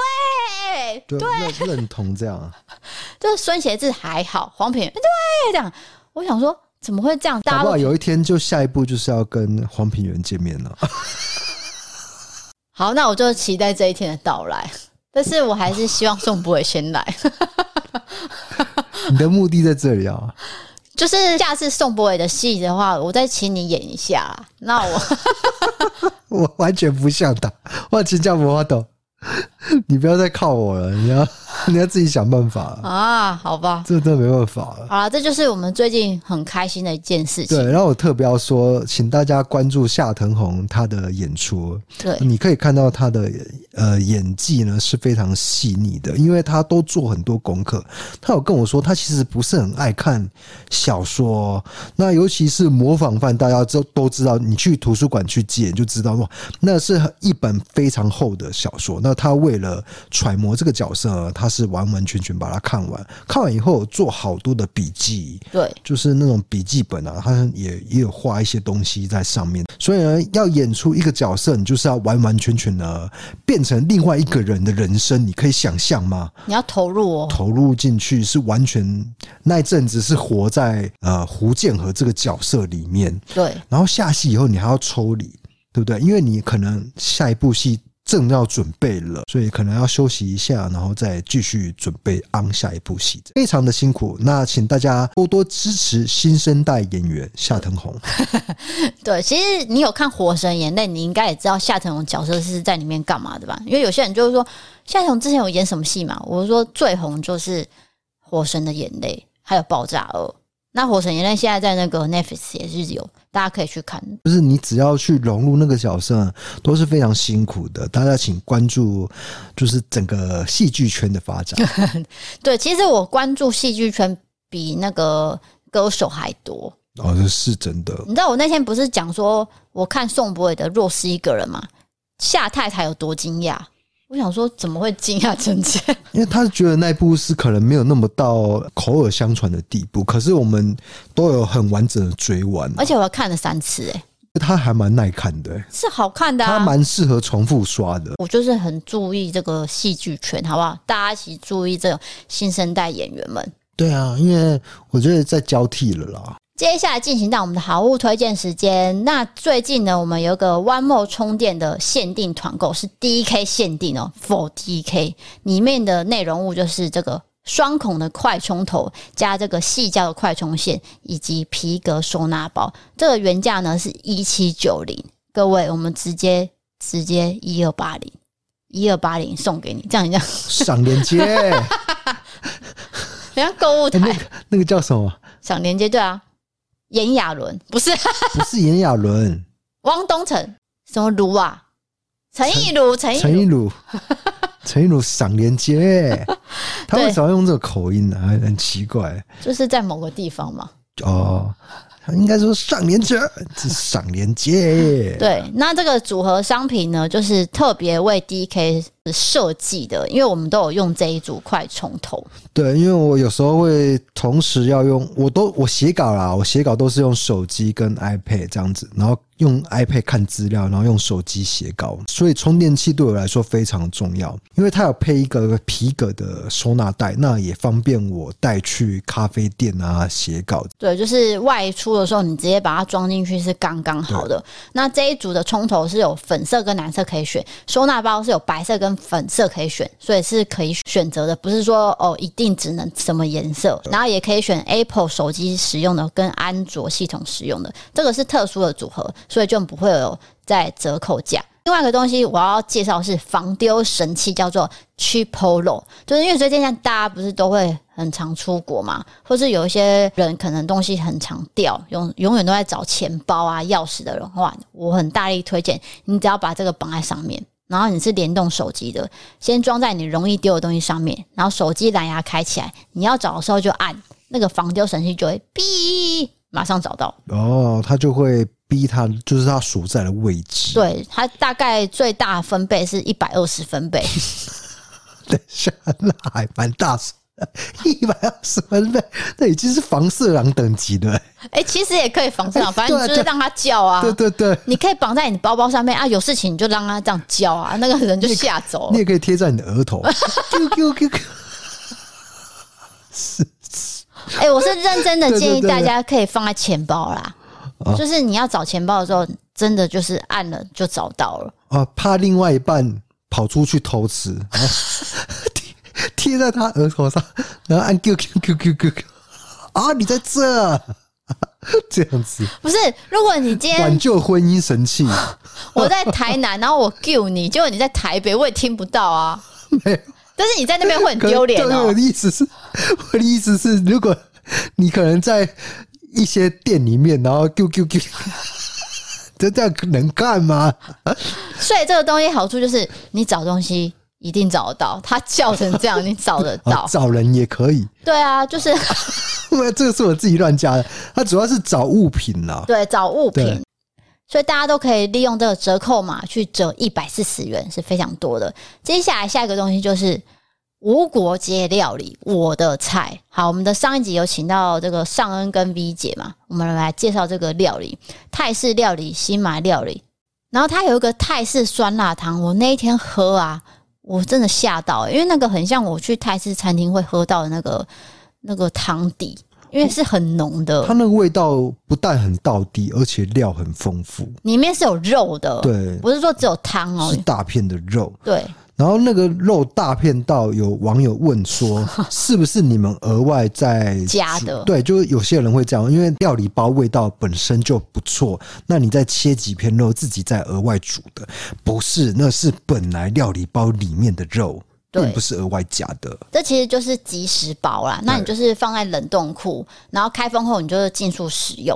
对，对，认同这样，就是孙协志还好，黄品源对这样，我想说怎么会这样？大家有一天就下一步就是要跟黄品源见面了。好，那我就期待这一天的到来。但是我还是希望宋博伟先来。你的目的在这里啊？就是下次宋博伟的戏的话，我再请你演一下。那我 我完全不像他，我请教魔法你不要再靠我了，你要。你要自己想办法啊，好吧，这真的没办法了。好了，这就是我们最近很开心的一件事情。对，然后我特别要说，请大家关注夏腾红他的演出。对，你可以看到他的呃演技呢是非常细腻的，因为他都做很多功课。他有跟我说，他其实不是很爱看小说，那尤其是模仿犯，大家都都知道，你去图书馆去借就知道哇，那是一本非常厚的小说。那他为了揣摩这个角色，他是。是完完全全把它看完，看完以后做好多的笔记，对，就是那种笔记本啊，他也也有画一些东西在上面。所以呢，要演出一个角色，你就是要完完全全的变成另外一个人的人生，你可以想象吗？你要投入哦，投入进去是完全那一阵子是活在呃胡建和这个角色里面，对。然后下戏以后，你还要抽离，对不对？因为你可能下一部戏。正要准备了，所以可能要休息一下，然后再继续准备安下一部戏，非常的辛苦。那请大家多多支持新生代演员夏腾红。对，其实你有看《火神眼泪》，你应该也知道夏腾宏角色是在里面干嘛的吧？因为有些人就是说夏腾宏之前有演什么戏嘛？我说最红就是《火神的眼泪》，还有《爆炸二》。那《火神眼泪》现在在那个 Netflix 也是有，大家可以去看。就是你只要去融入那个角色，都是非常辛苦的。大家请关注，就是整个戏剧圈的发展。对，其实我关注戏剧圈比那个歌手还多。哦，这是真的。你知道我那天不是讲说，我看宋博伟的《若是一个人》吗？夏太太有多惊讶？我想说，怎么会惊讶成这样？因为他觉得那部是可能没有那么到口耳相传的地步，可是我们都有很完整的追完，而且我看了三次，哎，他还蛮耐看的，是好看的，啊，他蛮适合重复刷的。我就是很注意这个戏剧圈，好不好？大家一起注意这个新生代演员们。对啊，因为我觉得在交替了啦。接下来进行到我们的好物推荐时间。那最近呢，我们有个 One More 充电的限定团购，是 DK 限定哦，For DK 里面的内容物就是这个双孔的快充头，加这个细胶的快充线，以及皮革收纳包。这个原价呢是一七九零，各位我们直接直接一二八零，一二八零送给你，这样这样上链接，人家购物台、欸、那个那个叫什么？赏链接对啊。炎亚纶不是，不是炎亚纶，汪东城什么卢啊？陈意如，陈陈意如，陈意如 赏连接，他为什么要用这个口音呢？很很奇怪，就是在某个地方嘛。哦。他应该说上连接，是上连接。对，那这个组合商品呢，就是特别为 DK 设计的，因为我们都有用这一组快充头。对，因为我有时候会同时要用，我都我写稿啦，我写稿都是用手机跟 iPad 这样子，然后。用 iPad 看资料，然后用手机写稿，所以充电器对我来说非常重要，因为它有配一个皮革的收纳袋，那也方便我带去咖啡店啊写稿。对，就是外出的时候，你直接把它装进去是刚刚好的。那这一组的充头是有粉色跟蓝色可以选，收纳包是有白色跟粉色可以选，所以是可以选择的，不是说哦一定只能什么颜色。然后也可以选 Apple 手机使用的跟安卓系统使用的，这个是特殊的组合。所以就不会有在折扣价。另外一个东西我要介绍是防丢神器，叫做 Chipolo。就是因为最近大家不是都会很常出国嘛，或是有一些人可能东西很常掉，永永远都在找钱包啊、钥匙的人，哇，我很大力推荐你，只要把这个绑在上面，然后你是联动手机的，先装在你容易丢的东西上面，然后手机蓝牙开起来，你要找的时候就按那个防丢神器，就会哔，马上找到。哦，它就会。逼它就是它所在的位置，对，它大概最大分贝是一百二十分贝。等一下，那还蛮大，一百二十分贝，那已经是防色狼等级的。哎、欸，其实也可以防色狼，反正你就是让它叫啊。对对对，你可以绑在你包包上面啊，有事情你就让它这样叫啊，那个人就吓走了。你也可以贴在你的额头。Q Q Q Q。是是。哎、欸，我是认真的建议大家可以放在钱包啦。就是你要找钱包的时候，真的就是按了就找到了。啊，怕另外一半跑出去偷吃，贴 贴在他额头上，然后按 Q Q Q Q Q Q 啊，你在这，这样子不是？如果你今天挽救婚姻神器，我在台南，然后我 Q 你，结果你在台北，我也听不到啊。没有，但是你在那边会很丢脸哦。我的意思是，我的意思是，如果你可能在。一些店里面，然后 Q Q Q，这这样能干吗？所以这个东西好处就是，你找东西一定找得到。他叫成这样，你找得到。哦、找人也可以。对啊，就是。这个是我自己乱加的。他主要是找物品啦。对，找物品。所以大家都可以利用这个折扣码去折一百四十元，是非常多的。接下来下一个东西就是。无国界料理，我的菜。好，我们的上一集有请到这个尚恩跟 V 姐嘛，我们来介绍这个料理，泰式料理、新马料理。然后它有一个泰式酸辣汤，我那一天喝啊，我真的吓到，因为那个很像我去泰式餐厅会喝到的那个那个汤底，因为是很浓的。它那个味道不但很到底，而且料很丰富，里面是有肉的，对，不是说只有汤哦，是大片的肉，对。然后那个肉大片到有网友问说，是不是你们额外在加的？对，就是有些人会这样，因为料理包味道本身就不错，那你再切几片肉自己再额外煮的，不是，那是本来料理包里面的肉，并不是额外加的。这其实就是即食包啦，那你就是放在冷冻库，然后开封后你就是尽速使用，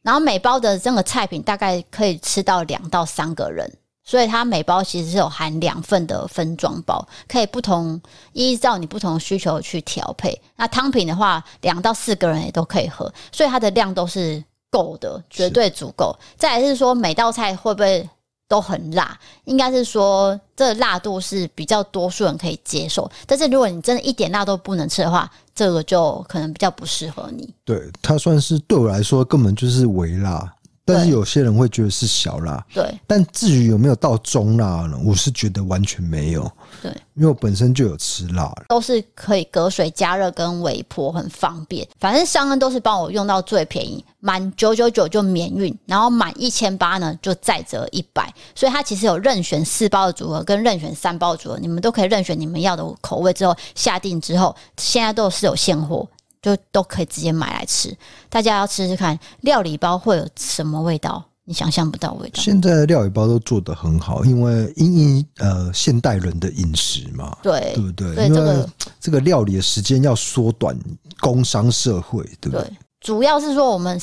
然后每包的这个菜品大概可以吃到两到三个人。所以它每包其实是有含两份的分装包，可以不同依照你不同的需求去调配。那汤品的话，两到四个人也都可以喝，所以它的量都是够的，绝对足够。再来是说每道菜会不会都很辣？应该是说这辣度是比较多数人可以接受。但是如果你真的一点辣都不能吃的话，这个就可能比较不适合你。对，它算是对我来说根本就是微辣。但是有些人会觉得是小辣，对。但至于有没有到中辣呢？我是觉得完全没有，对，因为我本身就有吃辣，都是可以隔水加热跟微波，很方便。反正尚恩都是帮我用到最便宜，满九九九就免运，然后满一千八呢就再折一百。所以它其实有任选四包的组合跟任选三包组合，你们都可以任选你们要的口味。之后下定之后，现在都是有现货。就都可以直接买来吃，大家要吃吃看料理包会有什么味道，你想象不到味道。现在的料理包都做得很好，因为因应呃现代人的饮食嘛，对对不对？对，因为这个料理的时间要缩短，工商社会对不对？对，主要是说我们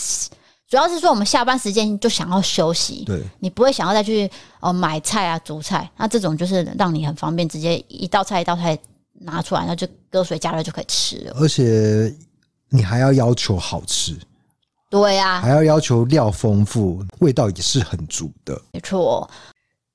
主要是说我们下班时间就想要休息，对，你不会想要再去哦买菜啊煮菜，那这种就是让你很方便，直接一道菜一道菜拿出来，那就隔水加热就可以吃了，而且。你还要要求好吃，对呀、啊，还要要求料丰富，味道也是很足的，没错。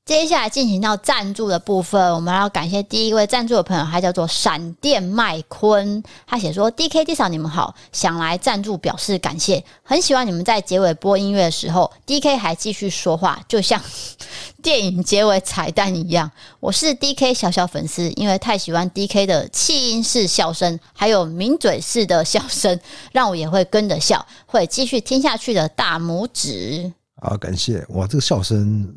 接下来进行到赞助的部分，我们要感谢第一位赞助的朋友，他叫做闪电麦坤。他写说：“D K D 嫂，你们好，想来赞助表示感谢。很喜欢你们在结尾播音乐的时候，D K 还继续说话，就像 电影结尾彩蛋一样。我是 D K 小小粉丝，因为太喜欢 D K 的气音式笑声，还有抿嘴式的笑声，让我也会跟着笑，会继续听下去的大拇指。好，感谢哇，这个笑声。”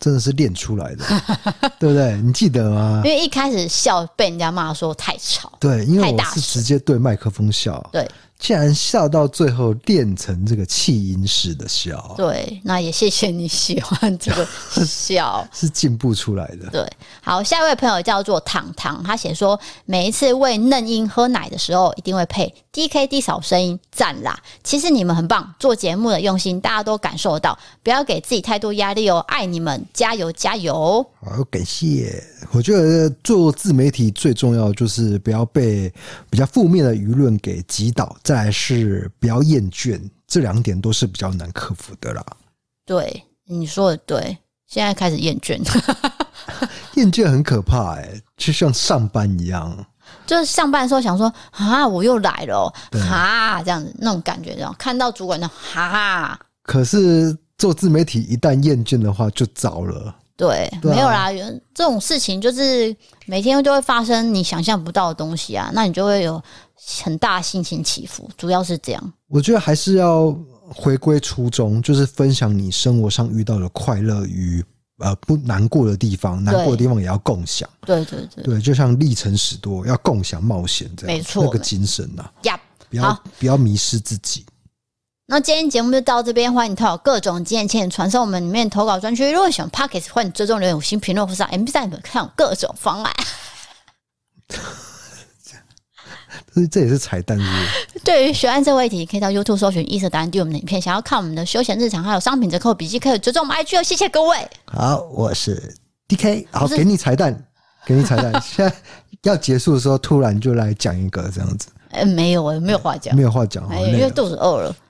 真的是练出来的，对不对？你记得吗？因为一开始笑被人家骂说太吵，对，因为我是直接对麦克风笑，对。竟然笑到最后练成这个气音式的笑，对，那也谢谢你喜欢这个 笑，是进步出来的。对，好，下一位朋友叫做糖糖，他写说，每一次喂嫩婴喝奶的时候，一定会配 DKD 嫂声音，赞啦！其实你们很棒，做节目的用心，大家都感受得到，不要给自己太多压力哦，爱你们，加油加油！好，感谢。我觉得做自媒体最重要就是不要被比较负面的舆论给击倒。再来是不要厌倦，这两点都是比较难克服的啦。对，你说的对，现在开始厌倦，厌倦很可怕哎、欸，就像上班一样，就是上班的时候想说啊，我又来了，哈，这样子那种感觉，然后看到主管的哈。可是做自媒体一旦厌倦的话，就糟了。对，对啊、没有啦，这种事情就是每天都会发生你想象不到的东西啊，那你就会有。很大心情起伏，主要是这样。我觉得还是要回归初衷，就是分享你生活上遇到的快乐与呃不难过的地方，难过的地方也要共享。对对对，对，就像历程史多要共享冒险这样，没错，那个精神呐、啊。呀，不要不要迷失自己。那今天节目就到这边，欢迎投稿各种经验，请传送我们里面投稿专区。如果喜欢 Pocket，欢迎追踪留言、五星评论或是 MP3，你们看有各种方案。这 这也是彩蛋是是？对于学案这问题，可以到 YouTube 搜寻“异色答案”对我们的影片。想要看我们的休闲日常，还有商品折扣笔记，可以追踪我们 IG 哦。谢谢各位。好，我是 DK，好，给你彩蛋，给你彩蛋。现在要结束的时候，突然就来讲一个这样子。哎，没有，我没有话讲，没有话讲，因为肚子饿了。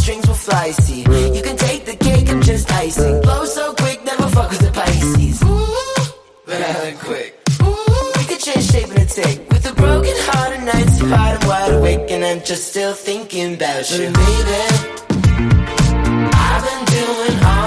strings will fly, see. You can take the cake, I'm just icing. Blow so quick, never fuck with the Pisces. Ooh, but I look quick. Ooh, we could change shape and a tick. With a broken heart and nights apart, I'm wide awake and I'm just still thinking about you. But baby, I've been doing all